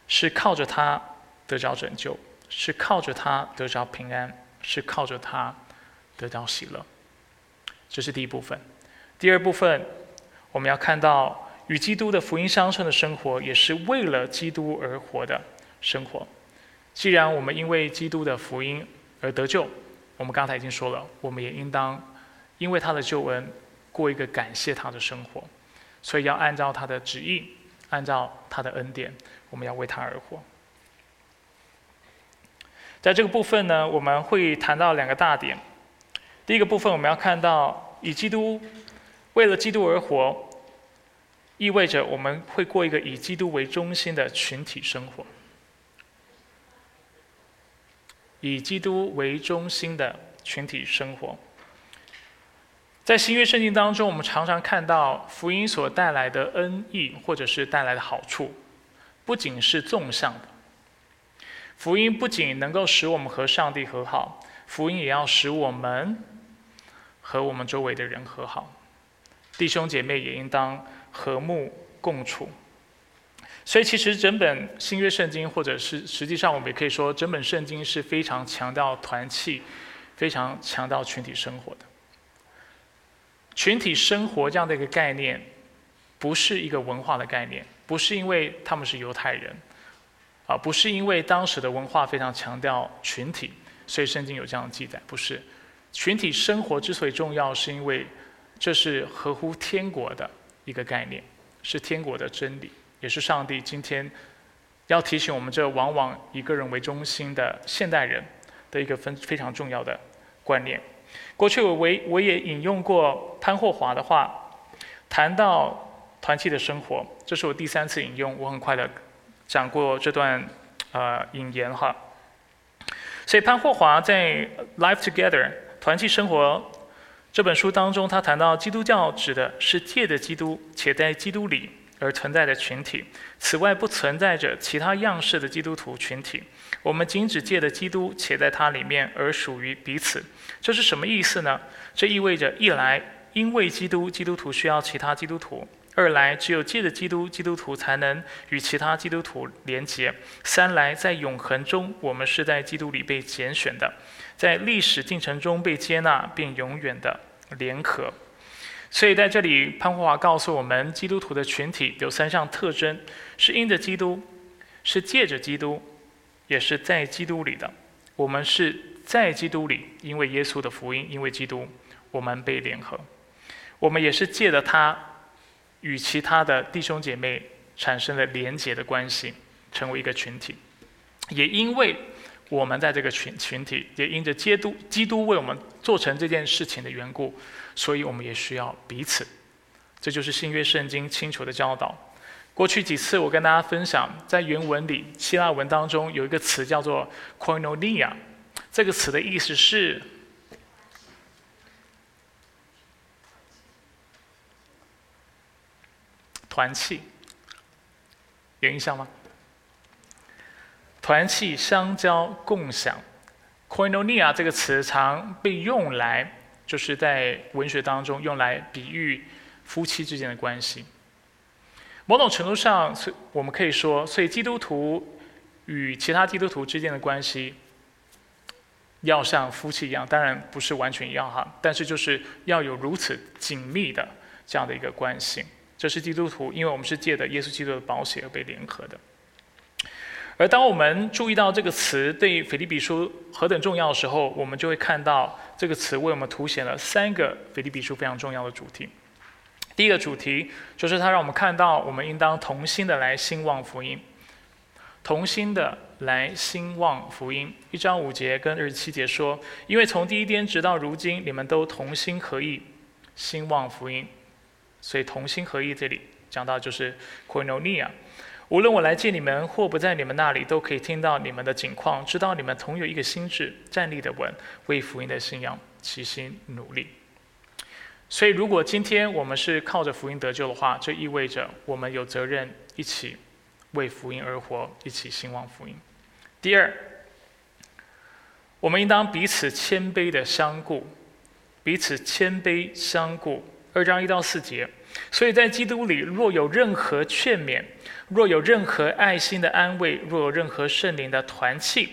是靠着他得着拯救，是靠着他得着平安，是靠着他得到喜乐。这是第一部分。第二部分。我们要看到与基督的福音相称的生活，也是为了基督而活的生活。既然我们因为基督的福音而得救，我们刚才已经说了，我们也应当因为他的救恩过一个感谢他的生活。所以要按照他的旨意，按照他的恩典，我们要为他而活。在这个部分呢，我们会谈到两个大点。第一个部分，我们要看到以基督为了基督而活，意味着我们会过一个以基督为中心的群体生活。以基督为中心的群体生活，在新约圣经当中，我们常常看到福音所带来的恩益，或者是带来的好处，不仅是纵向的。福音不仅能够使我们和上帝和好，福音也要使我们和我们周围的人和好，弟兄姐妹也应当和睦共处。所以，其实整本新约圣经，或者是实际上我们也可以说，整本圣经是非常强调团契，非常强调群体生活的。群体生活这样的一个概念，不是一个文化的概念，不是因为他们是犹太人，啊，不是因为当时的文化非常强调群体，所以圣经有这样的记载，不是。群体生活之所以重要，是因为这是合乎天国的一个概念，是天国的真理。也是上帝今天要提醒我们，这往往以个人为中心的现代人的一个分非常重要的观念。过去我我也引用过潘霍华的话，谈到团契的生活，这是我第三次引用，我很快的讲过这段呃引言哈。所以潘霍华在《Life Together》团契生活这本书当中，他谈到基督教指的是借的基督，且在基督里。而存在的群体，此外不存在着其他样式的基督徒群体。我们仅只借的基督，且在它里面而属于彼此。这是什么意思呢？这意味着一来，因为基督，基督徒需要其他基督徒；二来，只有借着基督，基督徒才能与其他基督徒连结；三来，在永恒中，我们是在基督里被拣选的，在历史进程中被接纳并永远的联合。所以在这里，潘华华告诉我们，基督徒的群体有三项特征：是因着基督，是借着基督，也是在基督里的。我们是在基督里，因为耶稣的福音，因为基督，我们被联合；我们也是借着他，与其他的弟兄姐妹产生了连结的关系，成为一个群体。也因为我们在这个群群体，也因着基督基督为我们做成这件事情的缘故。所以我们也需要彼此，这就是新约圣经清楚的教导。过去几次我跟大家分享，在原文里希腊文当中有一个词叫做 “koinonia”，这个词的意思是团契，有印象吗？团契、相交、共享，“koinonia” 这个词常被用来。就是在文学当中用来比喻夫妻之间的关系。某种程度上，我们可以说，所以基督徒与其他基督徒之间的关系要像夫妻一样，当然不是完全一样哈，但是就是要有如此紧密的这样的一个关系。这是基督徒，因为我们是借的耶稣基督的保险而被联合的。而当我们注意到这个词对腓立比书何等重要的时候，我们就会看到这个词为我们凸显了三个腓立比书非常重要的主题。第一个主题就是它让我们看到，我们应当同心的来兴旺福音，同心的来兴旺福音。一章五节跟二十七节说，因为从第一天直到如今，你们都同心合意兴旺福音，所以同心合意这里讲到就是 koinonia。无论我来见你们或不在你们那里，都可以听到你们的景况，知道你们同有一个心智，站立的稳，为福音的信仰齐心努力。所以，如果今天我们是靠着福音得救的话，这意味着我们有责任一起为福音而活，一起兴旺福音。第二，我们应当彼此谦卑的相顾，彼此谦卑相顾。二章一到四节。所以在基督里，若有任何劝勉，若有任何爱心的安慰，若有任何圣灵的团契，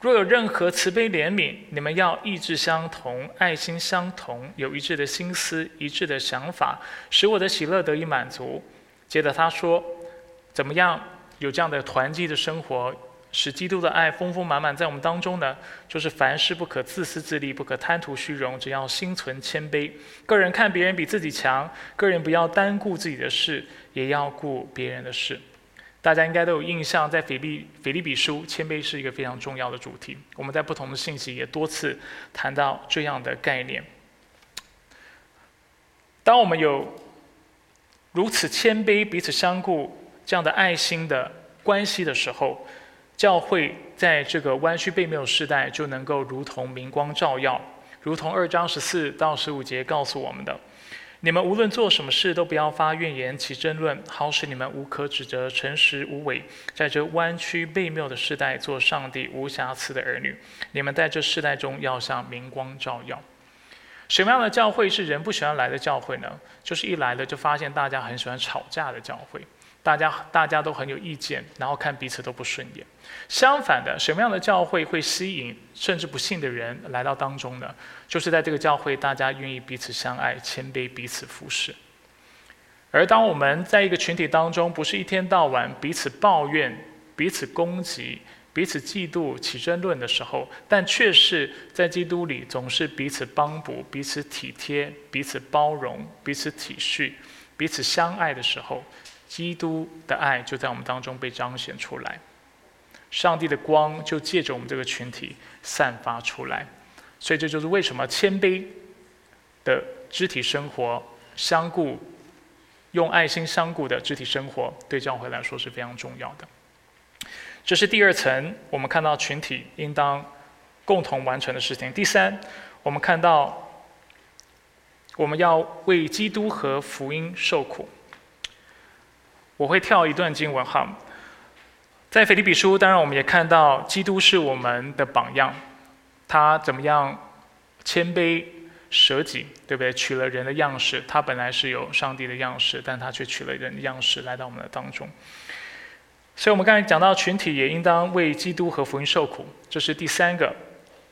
若有任何慈悲怜悯，你们要意志相同，爱心相同，有一致的心思，一致的想法，使我的喜乐得以满足。接着他说：“怎么样有这样的团契的生活？”使基督的爱丰丰满满在我们当中呢，就是凡事不可自私自利，不可贪图虚荣，只要心存谦卑。个人看别人比自己强，个人不要单顾自己的事，也要顾别人的事。大家应该都有印象，在腓利腓利比书，谦卑是一个非常重要的主题。我们在不同的信息也多次谈到这样的概念。当我们有如此谦卑、彼此相顾这样的爱心的关系的时候，教会在这个弯曲背谬时代就能够如同明光照耀，如同二章十四到十五节告诉我们的：你们无论做什么事，都不要发怨言、起争论，好使你们无可指责、诚实无伪，在这弯曲背谬的时代做上帝无瑕疵的儿女。你们在这世代中要像明光照耀。什么样的教会是人不喜欢来的教会呢？就是一来了就发现大家很喜欢吵架的教会，大家大家都很有意见，然后看彼此都不顺眼。相反的，什么样的教会会吸引甚至不信的人来到当中呢？就是在这个教会，大家愿意彼此相爱、谦卑、彼此服侍。而当我们在一个群体当中，不是一天到晚彼此抱怨、彼此攻击。彼此嫉妒、起争论的时候，但却是在基督里总是彼此帮补、彼此体贴、彼此包容、彼此体恤、彼此相爱的时候，基督的爱就在我们当中被彰显出来，上帝的光就借着我们这个群体散发出来。所以这就是为什么谦卑的肢体生活、相顾、用爱心相顾的肢体生活，对教会来说是非常重要的。这是第二层，我们看到群体应当共同完成的事情。第三，我们看到我们要为基督和福音受苦。我会跳一段经文哈，在腓立比书，当然我们也看到基督是我们的榜样，他怎么样谦卑舍己，对不对？取了人的样式，他本来是有上帝的样式，但他却取了人的样式来到我们的当中。所以，我们刚才讲到群体也应当为基督和福音受苦，这是第三个。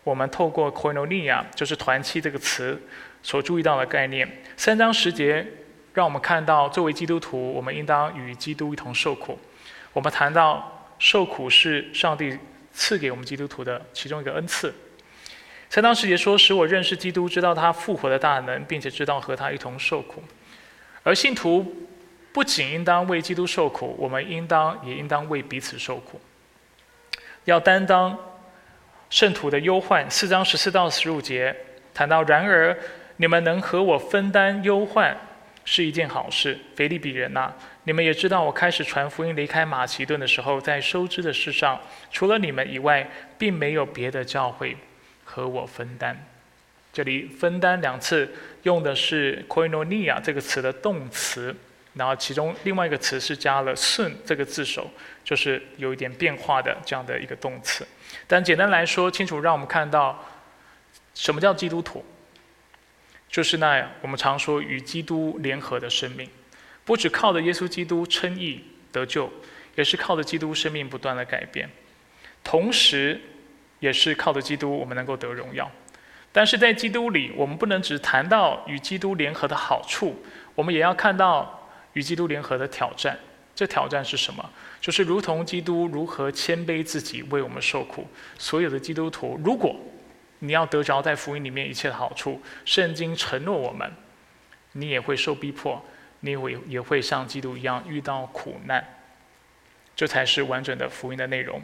我们透过 “koinonia”，就是团契这个词所注意到的概念。三章十节让我们看到，作为基督徒，我们应当与基督一同受苦。我们谈到受苦是上帝赐给我们基督徒的其中一个恩赐。三章十节说：“使我认识基督，知道他复活的大能，并且知道和他一同受苦。”而信徒。不仅应当为基督受苦，我们应当也应当为彼此受苦，要担当圣徒的忧患。四章十四到十五节谈到，然而你们能和我分担忧患是一件好事。腓利比人呐，你们也知道，我开始传福音离开马其顿的时候，在收支的事上，除了你们以外，并没有别的教会和我分担。这里“分担”两次用的是 “koinonia” 这个词的动词。然后其中另外一个词是加了“顺”这个字首，就是有一点变化的这样的一个动词。但简单来说，清楚让我们看到什么叫基督徒，就是那样我们常说与基督联合的生命，不只靠着耶稣基督称义得救，也是靠着基督生命不断的改变，同时也是靠着基督我们能够得荣耀。但是在基督里，我们不能只谈到与基督联合的好处，我们也要看到。与基督联合的挑战，这挑战是什么？就是如同基督如何谦卑自己为我们受苦。所有的基督徒，如果你要得着在福音里面一切的好处，圣经承诺我们，你也会受逼迫，你会也会像基督一样遇到苦难。这才是完整的福音的内容，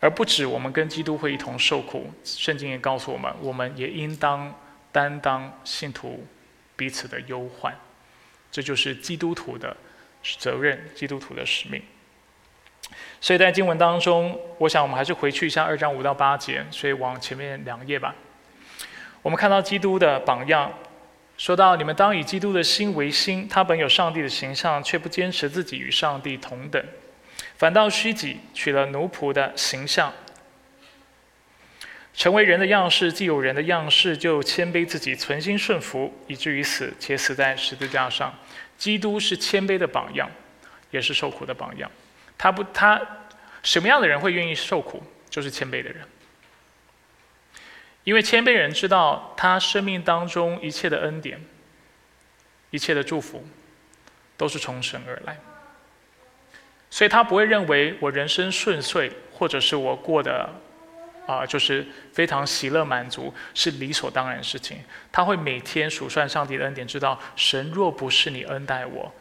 而不止我们跟基督会一同受苦。圣经也告诉我们，我们也应当担当信徒彼此的忧患。这就是基督徒的责任，基督徒的使命。所以在经文当中，我想我们还是回去一下二章五到八节，所以往前面两页吧。我们看到基督的榜样，说到你们当以基督的心为心，他本有上帝的形象，却不坚持自己与上帝同等，反倒虚己，取了奴仆的形象。成为人的样式，既有人的样式，就谦卑自己，存心顺服，以至于死，且死在十字架上。基督是谦卑的榜样，也是受苦的榜样。他不，他什么样的人会愿意受苦？就是谦卑的人，因为谦卑人知道他生命当中一切的恩典、一切的祝福，都是从神而来，所以他不会认为我人生顺遂，或者是我过得。啊，就是非常喜乐满足，是理所当然的事情。他会每天数算上帝的恩典，知道神若不是你恩待我，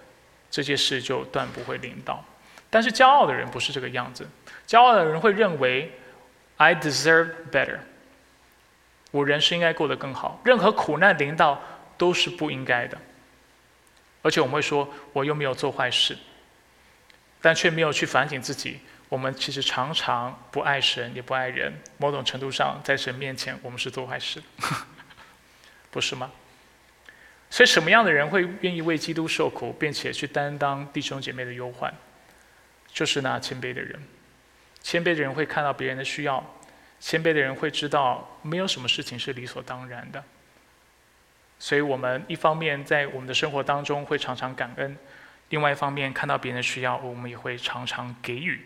这件事就断不会临到。但是骄傲的人不是这个样子，骄傲的人会认为 I deserve better，我人生应该过得更好，任何苦难临到都是不应该的。而且我们会说，我又没有做坏事，但却没有去反省自己。我们其实常常不爱神，也不爱人。某种程度上，在神面前，我们是做坏事，不是吗？所以，什么样的人会愿意为基督受苦，并且去担当弟兄姐妹的忧患？就是那谦卑的人。谦卑的人会看到别人的需要，谦卑的人会知道，没有什么事情是理所当然的。所以我们一方面在我们的生活当中会常常感恩，另外一方面看到别人的需要，我们也会常常给予。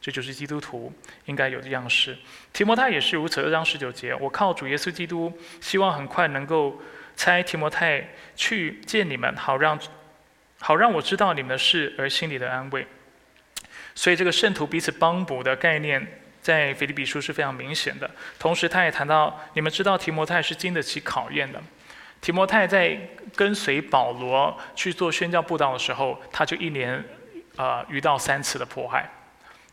这就是基督徒应该有的样式。提摩太也是如此。二章十九节，我靠主耶稣基督，希望很快能够差提摩太去见你们，好让好让我知道你们的事而心里的安慰。所以这个圣徒彼此帮补的概念，在腓立比书是非常明显的。同时，他也谈到，你们知道提摩太是经得起考验的。提摩太在跟随保罗去做宣教布道的时候，他就一年，呃，遇到三次的迫害，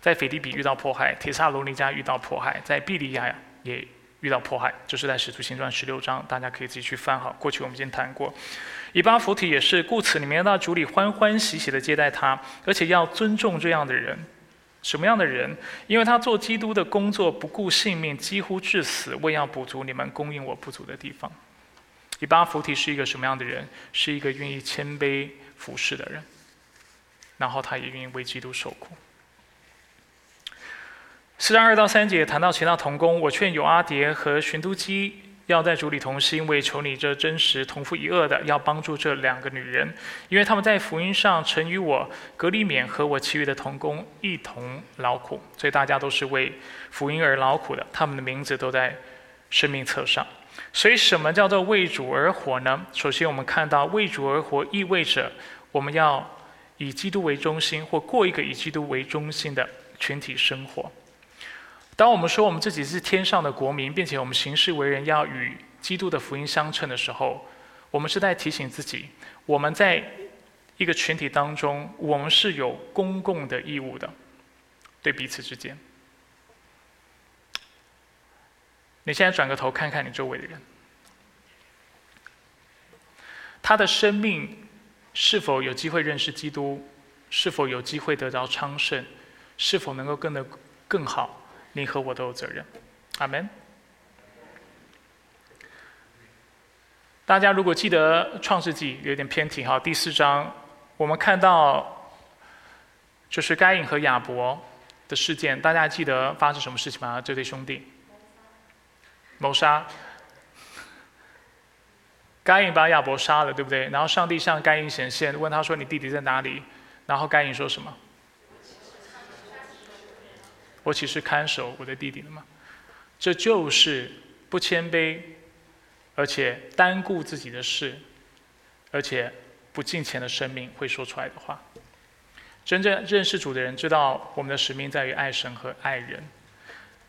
在腓立比遇到迫害，铁萨罗尼加遇到迫害，在庇利亚也遇到迫害，就是在使徒行传十六章，大家可以自己去翻好。过去我们已经谈过，以巴弗提也是，故此你们要到主里欢欢喜喜的接待他，而且要尊重这样的人。什么样的人？因为他做基督的工作，不顾性命，几乎致死，为要补足你们供应我不足的地方。以巴弗提是一个什么样的人？是一个愿意谦卑服侍的人，然后他也愿意为基督受苦。四章二到三节谈到其他同工，我劝有阿蝶和寻都基要在主里同心，为求你这真实同父一恶的，要帮助这两个女人，因为他们在福音上曾与我格里勉和我其余的同工一同劳苦，所以大家都是为福音而劳苦的，他们的名字都在生命册上。所以，什么叫做为主而活呢？首先，我们看到为主而活意味着我们要以基督为中心，或过一个以基督为中心的群体生活。当我们说我们自己是天上的国民，并且我们行事为人要与基督的福音相称的时候，我们是在提醒自己，我们在一个群体当中，我们是有公共的义务的，对彼此之间。你现在转个头看看你周围的人，他的生命是否有机会认识基督？是否有机会得到昌盛？是否能够更得更好？你和我都有责任。阿门。大家如果记得创世纪有点偏题哈，第四章我们看到就是该隐和亚伯的事件，大家记得发生什么事情吗？这对兄弟。谋杀，该隐把亚伯杀了，对不对？然后上帝向该隐显现，问他说：“你弟弟在哪里？”然后该隐说什么？“我岂是看守我的弟弟的吗？”这就是不谦卑，而且单顾自己的事，而且不敬虔的生命会说出来的话。真正认识主的人知道，我们的使命在于爱神和爱人。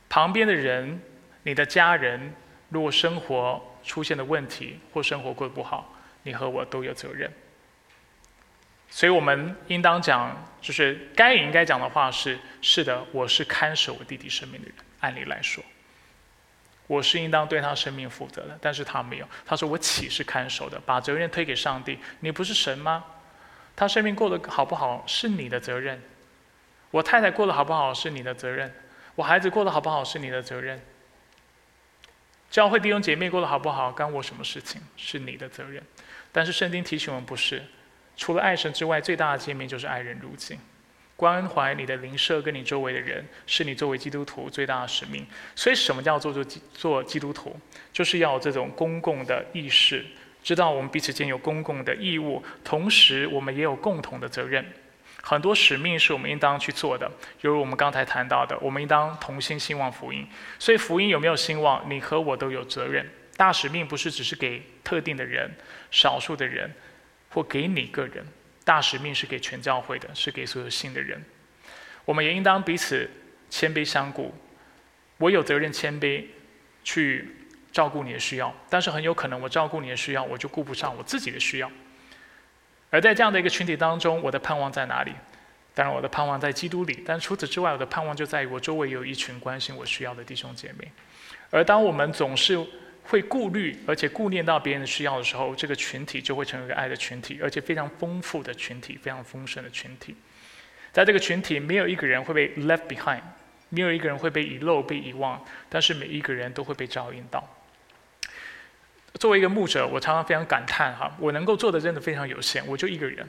旁边的人。你的家人如果生活出现的问题或生活过得不好，你和我都有责任。所以我们应当讲，就是该应该讲的话是：是的，我是看守我弟弟生命的人。按理来说，我是应当对他生命负责的，但是他没有。他说：“我岂是看守的？把责任推给上帝？你不是神吗？他生命过得好不好是你的责任。我太太过得好不好是你的责任。我孩子过得好不好是你的责任。”教会弟兄姐妹过得好不好，干我什么事情？是你的责任。但是圣经提醒我们，不是。除了爱神之外，最大的诫命就是爱人如己。关怀你的邻舍跟你周围的人，是你作为基督徒最大的使命。所以，什么叫做做做基督徒？就是要这种公共的意识，知道我们彼此间有公共的义务，同时我们也有共同的责任。很多使命是我们应当去做的，犹如我们刚才谈到的，我们应当同心兴旺福音。所以福音有没有兴旺，你和我都有责任。大使命不是只是给特定的人、少数的人，或给你个人。大使命是给全教会的，是给所有信的人。我们也应当彼此谦卑相顾。我有责任谦卑去照顾你的需要，但是很有可能我照顾你的需要，我就顾不上我自己的需要。而在这样的一个群体当中，我的盼望在哪里？当然，我的盼望在基督里，但除此之外，我的盼望就在于我周围有一群关心我需要的弟兄姐妹。而当我们总是会顾虑，而且顾念到别人的需要的时候，这个群体就会成为一个爱的群体，而且非常丰富的群体，非常丰盛的群体。在这个群体，没有一个人会被 left behind，没有一个人会被遗漏、被遗忘，但是每一个人都会被照应到。作为一个牧者，我常常非常感叹哈，我能够做的真的非常有限，我就一个人。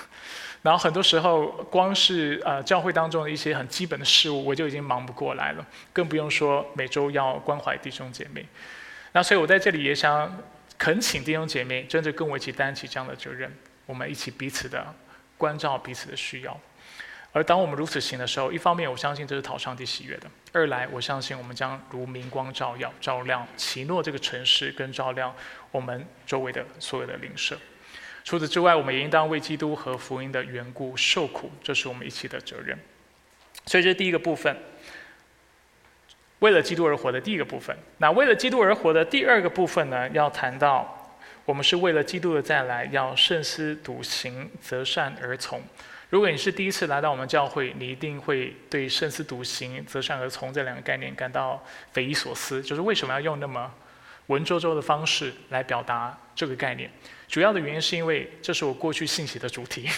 然后很多时候，光是呃教会当中的一些很基本的事物，我就已经忙不过来了，更不用说每周要关怀弟兄姐妹。那所以我在这里也想恳请弟兄姐妹，真的跟我一起担起这样的责任，我们一起彼此的关照彼此的需要。而当我们如此行的时候，一方面我相信这是讨上帝喜悦的；二来我相信我们将如明光照耀，照亮奇诺这个城市，跟照亮我们周围的所有的邻舍。除此之外，我们也应当为基督和福音的缘故受苦，这是我们一起的责任。所以这是第一个部分，为了基督而活的第一个部分。那为了基督而活的第二个部分呢？要谈到我们是为了基督的再来，要慎思笃行，择善而从。如果你是第一次来到我们教会，你一定会对“慎思笃行”“择善而从”这两个概念感到匪夷所思，就是为什么要用那么文绉绉的方式来表达这个概念？主要的原因是因为这是我过去信息的主题。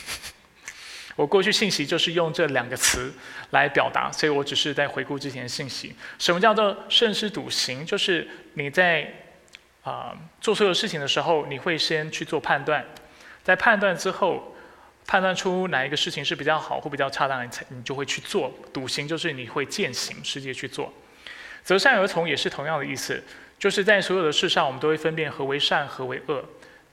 我过去信息就是用这两个词来表达，所以我只是在回顾之前的信息。什么叫做“慎思笃行”？就是你在啊做所有事情的时候，你会先去做判断，在判断之后。判断出哪一个事情是比较好或比较恰，当你才你就会去做。笃行就是你会践行，实际去做。择善而从也是同样的意思，就是在所有的事上，我们都会分辨何为善，何为恶。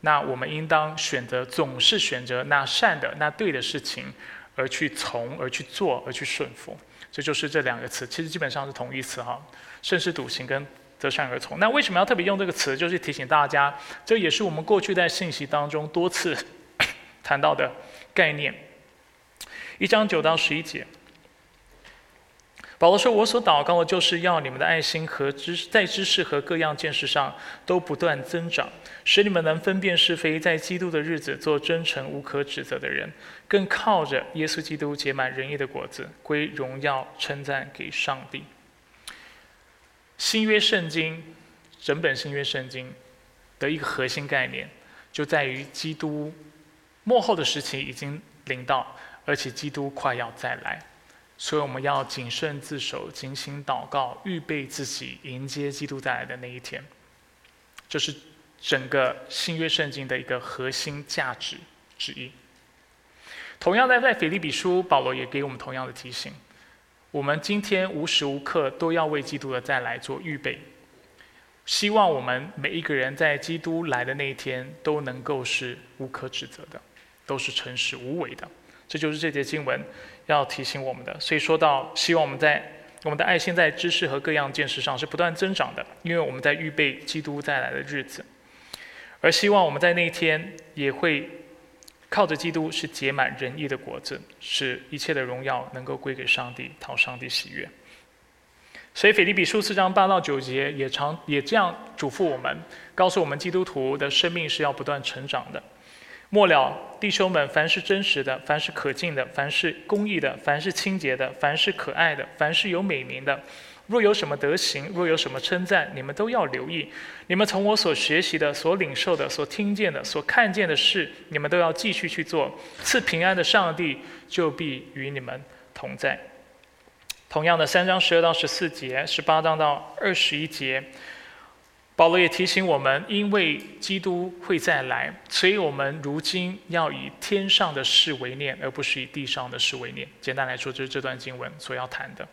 那我们应当选择，总是选择那善的、那对的事情，而去从，而去做，而去顺服。这就是这两个词，其实基本上是同义词哈。慎是笃行跟择善而从。那为什么要特别用这个词？就是提醒大家，这也是我们过去在信息当中多次 谈到的。概念，一章九到十一节，保罗说：“我所祷告的，就是要你们的爱心和知在知识和各样见识上都不断增长，使你们能分辨是非，在基督的日子做真诚无可指责的人，更靠着耶稣基督结满仁义的果子，归荣耀称赞给上帝。”新约圣经，整本新约圣经的一个核心概念，就在于基督。幕后的时期已经临到，而且基督快要再来，所以我们要谨慎自守，精心祷告，预备自己迎接基督再来的那一天。这是整个新约圣经的一个核心价值之一。同样的，在腓立比书，保罗也给我们同样的提醒：我们今天无时无刻都要为基督的再来做预备。希望我们每一个人在基督来的那一天都能够是无可指责的。都是诚实无伪的，这就是这节经文要提醒我们的。所以说到，希望我们在我们的爱心在知识和各样见识上是不断增长的，因为我们在预备基督再来的日子。而希望我们在那一天也会靠着基督是结满仁义的果子，使一切的荣耀能够归给上帝，讨上帝喜悦。所以腓立比书四章八到九节也常也这样嘱咐我们，告诉我们基督徒的生命是要不断成长的。末了，弟兄们，凡是真实的，凡是可敬的，凡是公义的，凡是清洁的，凡是可爱的，凡是有美名的，若有什么德行，若有什么称赞，你们都要留意。你们从我所学习的、所领受的、所听见的、所看见的事，你们都要继续去做。赐平安的上帝就必与你们同在。同样的，三章十二到十四节，十八章到二十一节。保罗也提醒我们，因为基督会再来，所以我们如今要以天上的事为念，而不是以地上的事为念。简单来说，就是这段经文所要谈的。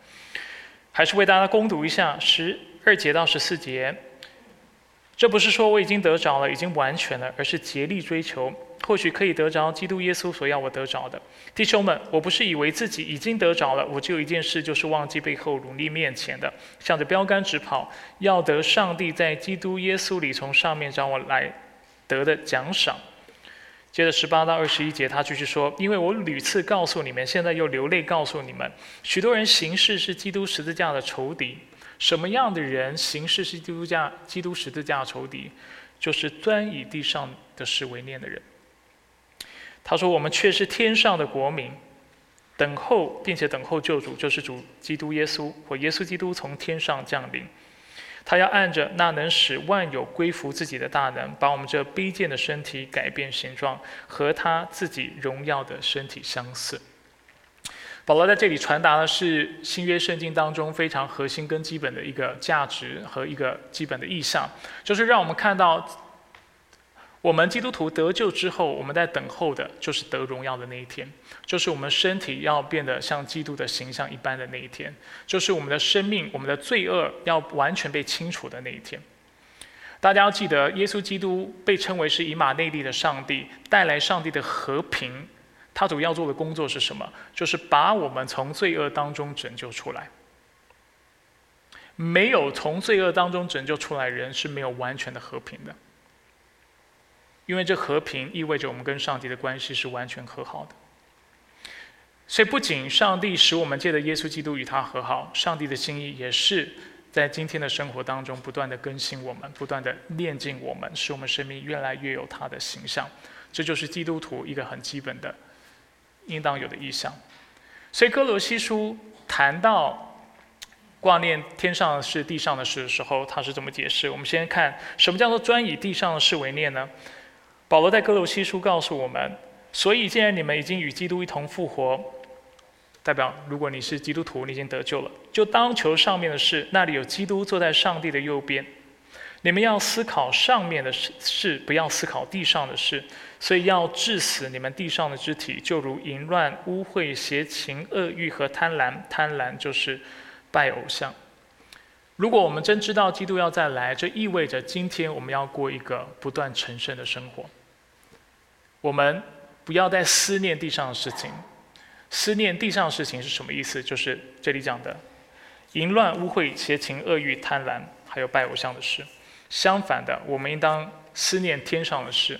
还是为大家攻读一下十二节到十四节。这不是说我已经得着了，已经完全了，而是竭力追求。或许可以得着基督耶稣所要我得着的，弟兄们，我不是以为自己已经得着了，我只有一件事，就是忘记背后努力面前的，向着标杆直跑，要得上帝在基督耶稣里从上面找我来得的奖赏。接着十八到二十一节，他继续说：因为我屡次告诉你们，现在又流泪告诉你们，许多人行事是基督十字架的仇敌。什么样的人行事是基督架基督十字架的仇敌？就是专以地上的事为念的人。他说：“我们却是天上的国民，等候并且等候救主，就是主基督耶稣或耶稣基督从天上降临。他要按着那能使万有归服自己的大能，把我们这卑贱的身体改变形状，和他自己荣耀的身体相似。保罗在这里传达的是新约圣经当中非常核心跟基本的一个价值和一个基本的意向，就是让我们看到。我们基督徒得救之后，我们在等候的就是得荣耀的那一天，就是我们身体要变得像基督的形象一般的那一天，就是我们的生命、我们的罪恶要完全被清除的那一天。大家要记得，耶稣基督被称为是以马内利的上帝，带来上帝的和平。他主要做的工作是什么？就是把我们从罪恶当中拯救出来。没有从罪恶当中拯救出来人是没有完全的和平的。因为这和平意味着我们跟上帝的关系是完全和好的，所以不仅上帝使我们借着耶稣基督与他和好，上帝的心意也是在今天的生活当中不断的更新我们，不断的炼净我们，使我们生命越来越有他的形象。这就是基督徒一个很基本的应当有的意向。所以哥罗西书谈到挂念天上的事、地上的事的时候，他是怎么解释？我们先看什么叫做专以地上的事为念呢？保罗在哥罗西书告诉我们：，所以既然你们已经与基督一同复活，代表如果你是基督徒，你已经得救了，就当求上面的事，那里有基督坐在上帝的右边。你们要思考上面的事，不要思考地上的事。所以要致死你们地上的肢体，就如淫乱、污秽、邪情、恶欲和贪婪。贪婪就是拜偶像。如果我们真知道基督要再来，这意味着今天我们要过一个不断成圣的生活。我们不要再思念地上的事情，思念地上的事情是什么意思？就是这里讲的淫乱、污秽、邪情、恶欲、贪婪，还有拜偶像的事。相反的，我们应当思念天上的事，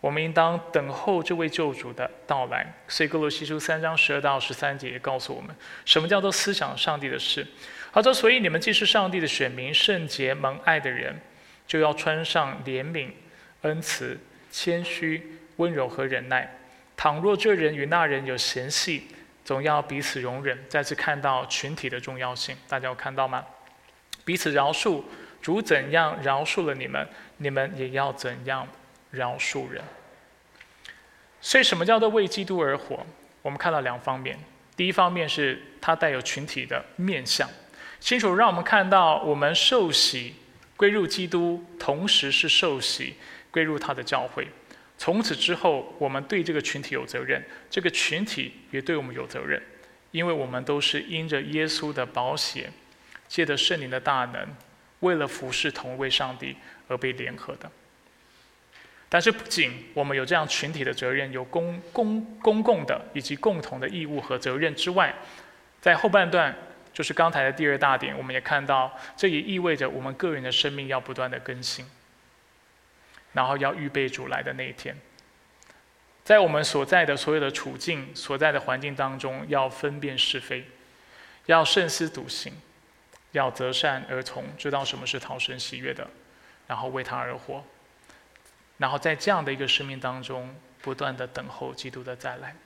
我们应当等候这位救主的到来。所以，哥罗西书三章十二到十三节也告诉我们，什么叫做思想上帝的事。他说：“所以你们既是上帝的选民、圣洁蒙爱的人，就要穿上怜悯、恩慈、谦虚。”温柔和忍耐。倘若这人与那人有嫌隙，总要彼此容忍。再次看到群体的重要性，大家有看到吗？彼此饶恕，主怎样饶恕了你们，你们也要怎样饶恕人。所以，什么叫做为基督而活？我们看到两方面。第一方面是它带有群体的面相，清楚让我们看到我们受洗归入基督，同时是受洗归入他的教会。从此之后，我们对这个群体有责任，这个群体也对我们有责任，因为我们都是因着耶稣的保险，借着圣灵的大能，为了服侍同一位上帝而被联合的。但是，不仅我们有这样群体的责任，有公公公共的以及共同的义务和责任之外，在后半段就是刚才的第二大点，我们也看到，这也意味着我们个人的生命要不断的更新。然后要预备主来的那一天，在我们所在的所有的处境、所在的环境当中，要分辨是非，要慎思笃行，要择善而从，知道什么是讨神喜悦的，然后为他而活，然后在这样的一个生命当中，不断的等候基督的再来，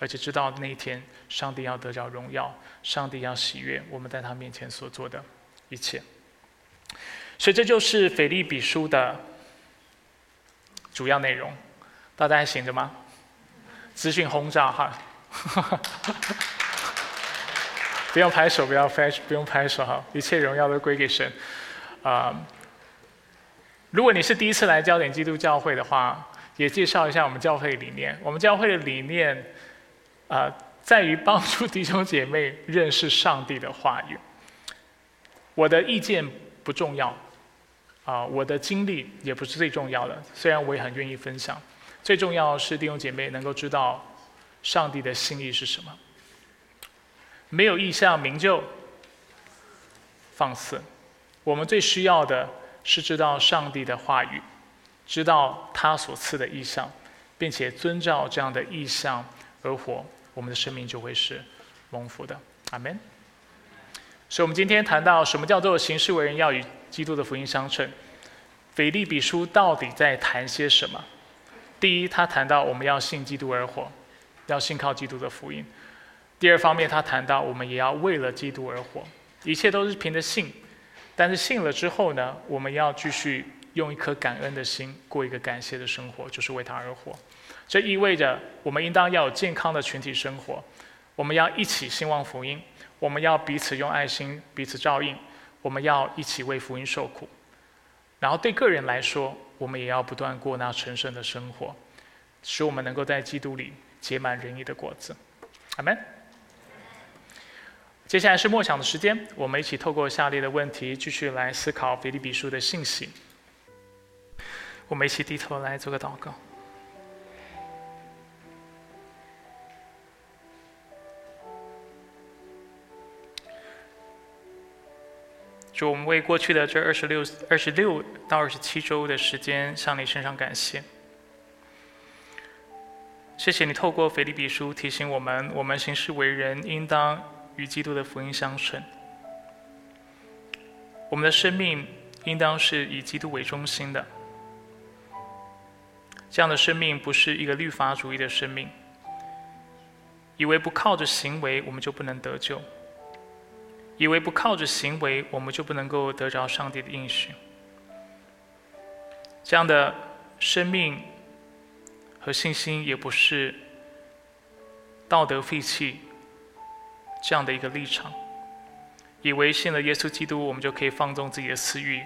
而且知道那一天，上帝要得着荣耀，上帝要喜悦我们在他面前所做的一切。所以这就是腓利比书的。主要内容，大家还醒着吗？资讯轰炸哈，不用拍手，不要拍，不用拍手哈，一切荣耀都归给神。啊，如果你是第一次来焦点基督教会的话，也介绍一下我们教会理念。我们教会的理念，啊，在于帮助弟兄姐妹认识上帝的话语。我的意见不重要。啊，我的经历也不是最重要的，虽然我也很愿意分享。最重要是弟兄姐妹能够知道上帝的心意是什么。没有意向名就放肆。我们最需要的是知道上帝的话语，知道他所赐的意向，并且遵照这样的意向而活，我们的生命就会是蒙福的。阿门。所以，我们今天谈到什么叫做行事为人要与基督的福音相称。腓利比书到底在谈些什么？第一，他谈到我们要信基督而活，要信靠基督的福音。第二方面，他谈到我们也要为了基督而活，一切都是凭着信。但是信了之后呢，我们要继续用一颗感恩的心过一个感谢的生活，就是为他而活。这意味着我们应当要有健康的群体生活，我们要一起兴旺福音，我们要彼此用爱心彼此照应，我们要一起为福音受苦。然后对个人来说，我们也要不断过那神圣的生活，使我们能够在基督里结满仁义的果子。阿门。接下来是默想的时间，我们一起透过下列的问题继续来思考腓立比书的信息。我们一起低头来做个祷告。主，我们为过去的这二十六、二十六到二十七周的时间向你身上感谢。谢谢你透过腓立比书提醒我们，我们行事为人应当。与基督的福音相称，我们的生命应当是以基督为中心的。这样的生命不是一个律法主义的生命，以为不靠着行为我们就不能得救，以为不靠着行为我们就不能够得着上帝的应许。这样的生命和信心也不是道德废弃。这样的一个立场，以为信了耶稣基督，我们就可以放纵自己的私欲，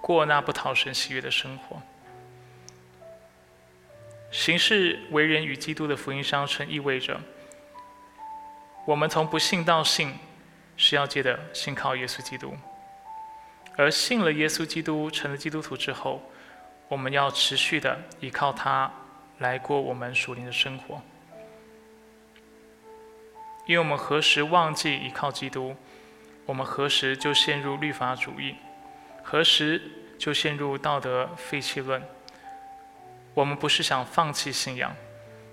过那不讨神喜悦的生活。行事为人与基督的福音相称，意味着我们从不信到信，是要借的信靠耶稣基督；而信了耶稣基督，成了基督徒之后，我们要持续的依靠他来过我们属灵的生活。因为我们何时忘记依靠基督，我们何时就陷入律法主义，何时就陷入道德废弃论。我们不是想放弃信仰，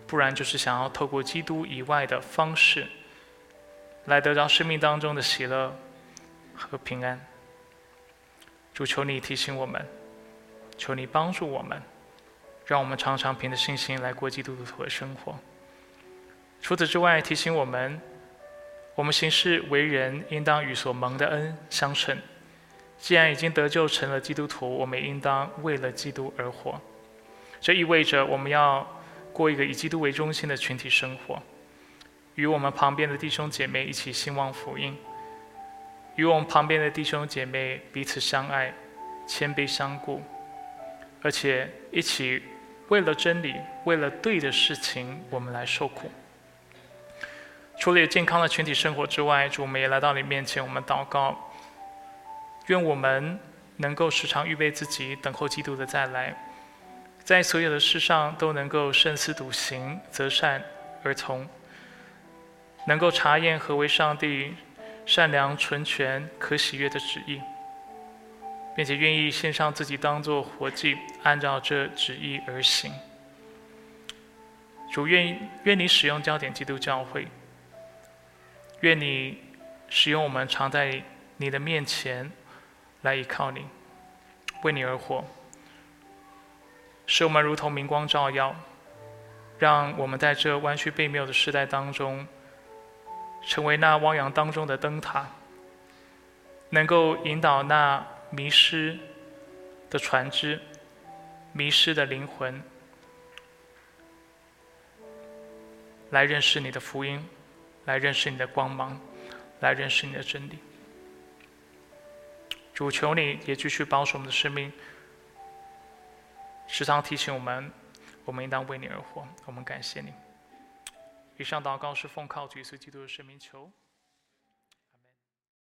不然就是想要透过基督以外的方式，来得到生命当中的喜乐和平安。主求你提醒我们，求你帮助我们，让我们常常凭着信心来过基督徒的生活。除此之外，提醒我们，我们行事为人应当与所蒙的恩相称。既然已经得救成了基督徒，我们应当为了基督而活。这意味着我们要过一个以基督为中心的群体生活，与我们旁边的弟兄姐妹一起兴旺福音，与我们旁边的弟兄姐妹彼此相爱、谦卑相顾，而且一起为了真理、为了对的事情，我们来受苦。除了有健康的群体生活之外，主，我们也来到你面前，我们祷告，愿我们能够时常预备自己，等候基督的再来，在所有的事上都能够慎思笃行，择善而从，能够查验何为上帝善良、纯全、可喜悦的旨意，并且愿意献上自己当做活祭，按照这旨意而行。主，愿愿你使用焦点基督教会。愿你使用我们常在你的面前来依靠你，为你而活，使我们如同明光照耀，让我们在这弯曲背谬的时代当中，成为那汪洋当中的灯塔，能够引导那迷失的船只、迷失的灵魂，来认识你的福音。来认识你的光芒，来认识你的真理。主求你也继续保守我们的生命，时常提醒我们，我们应当为你而活。我们感谢你。以上祷告是奉靠主耶稣基督的圣名求。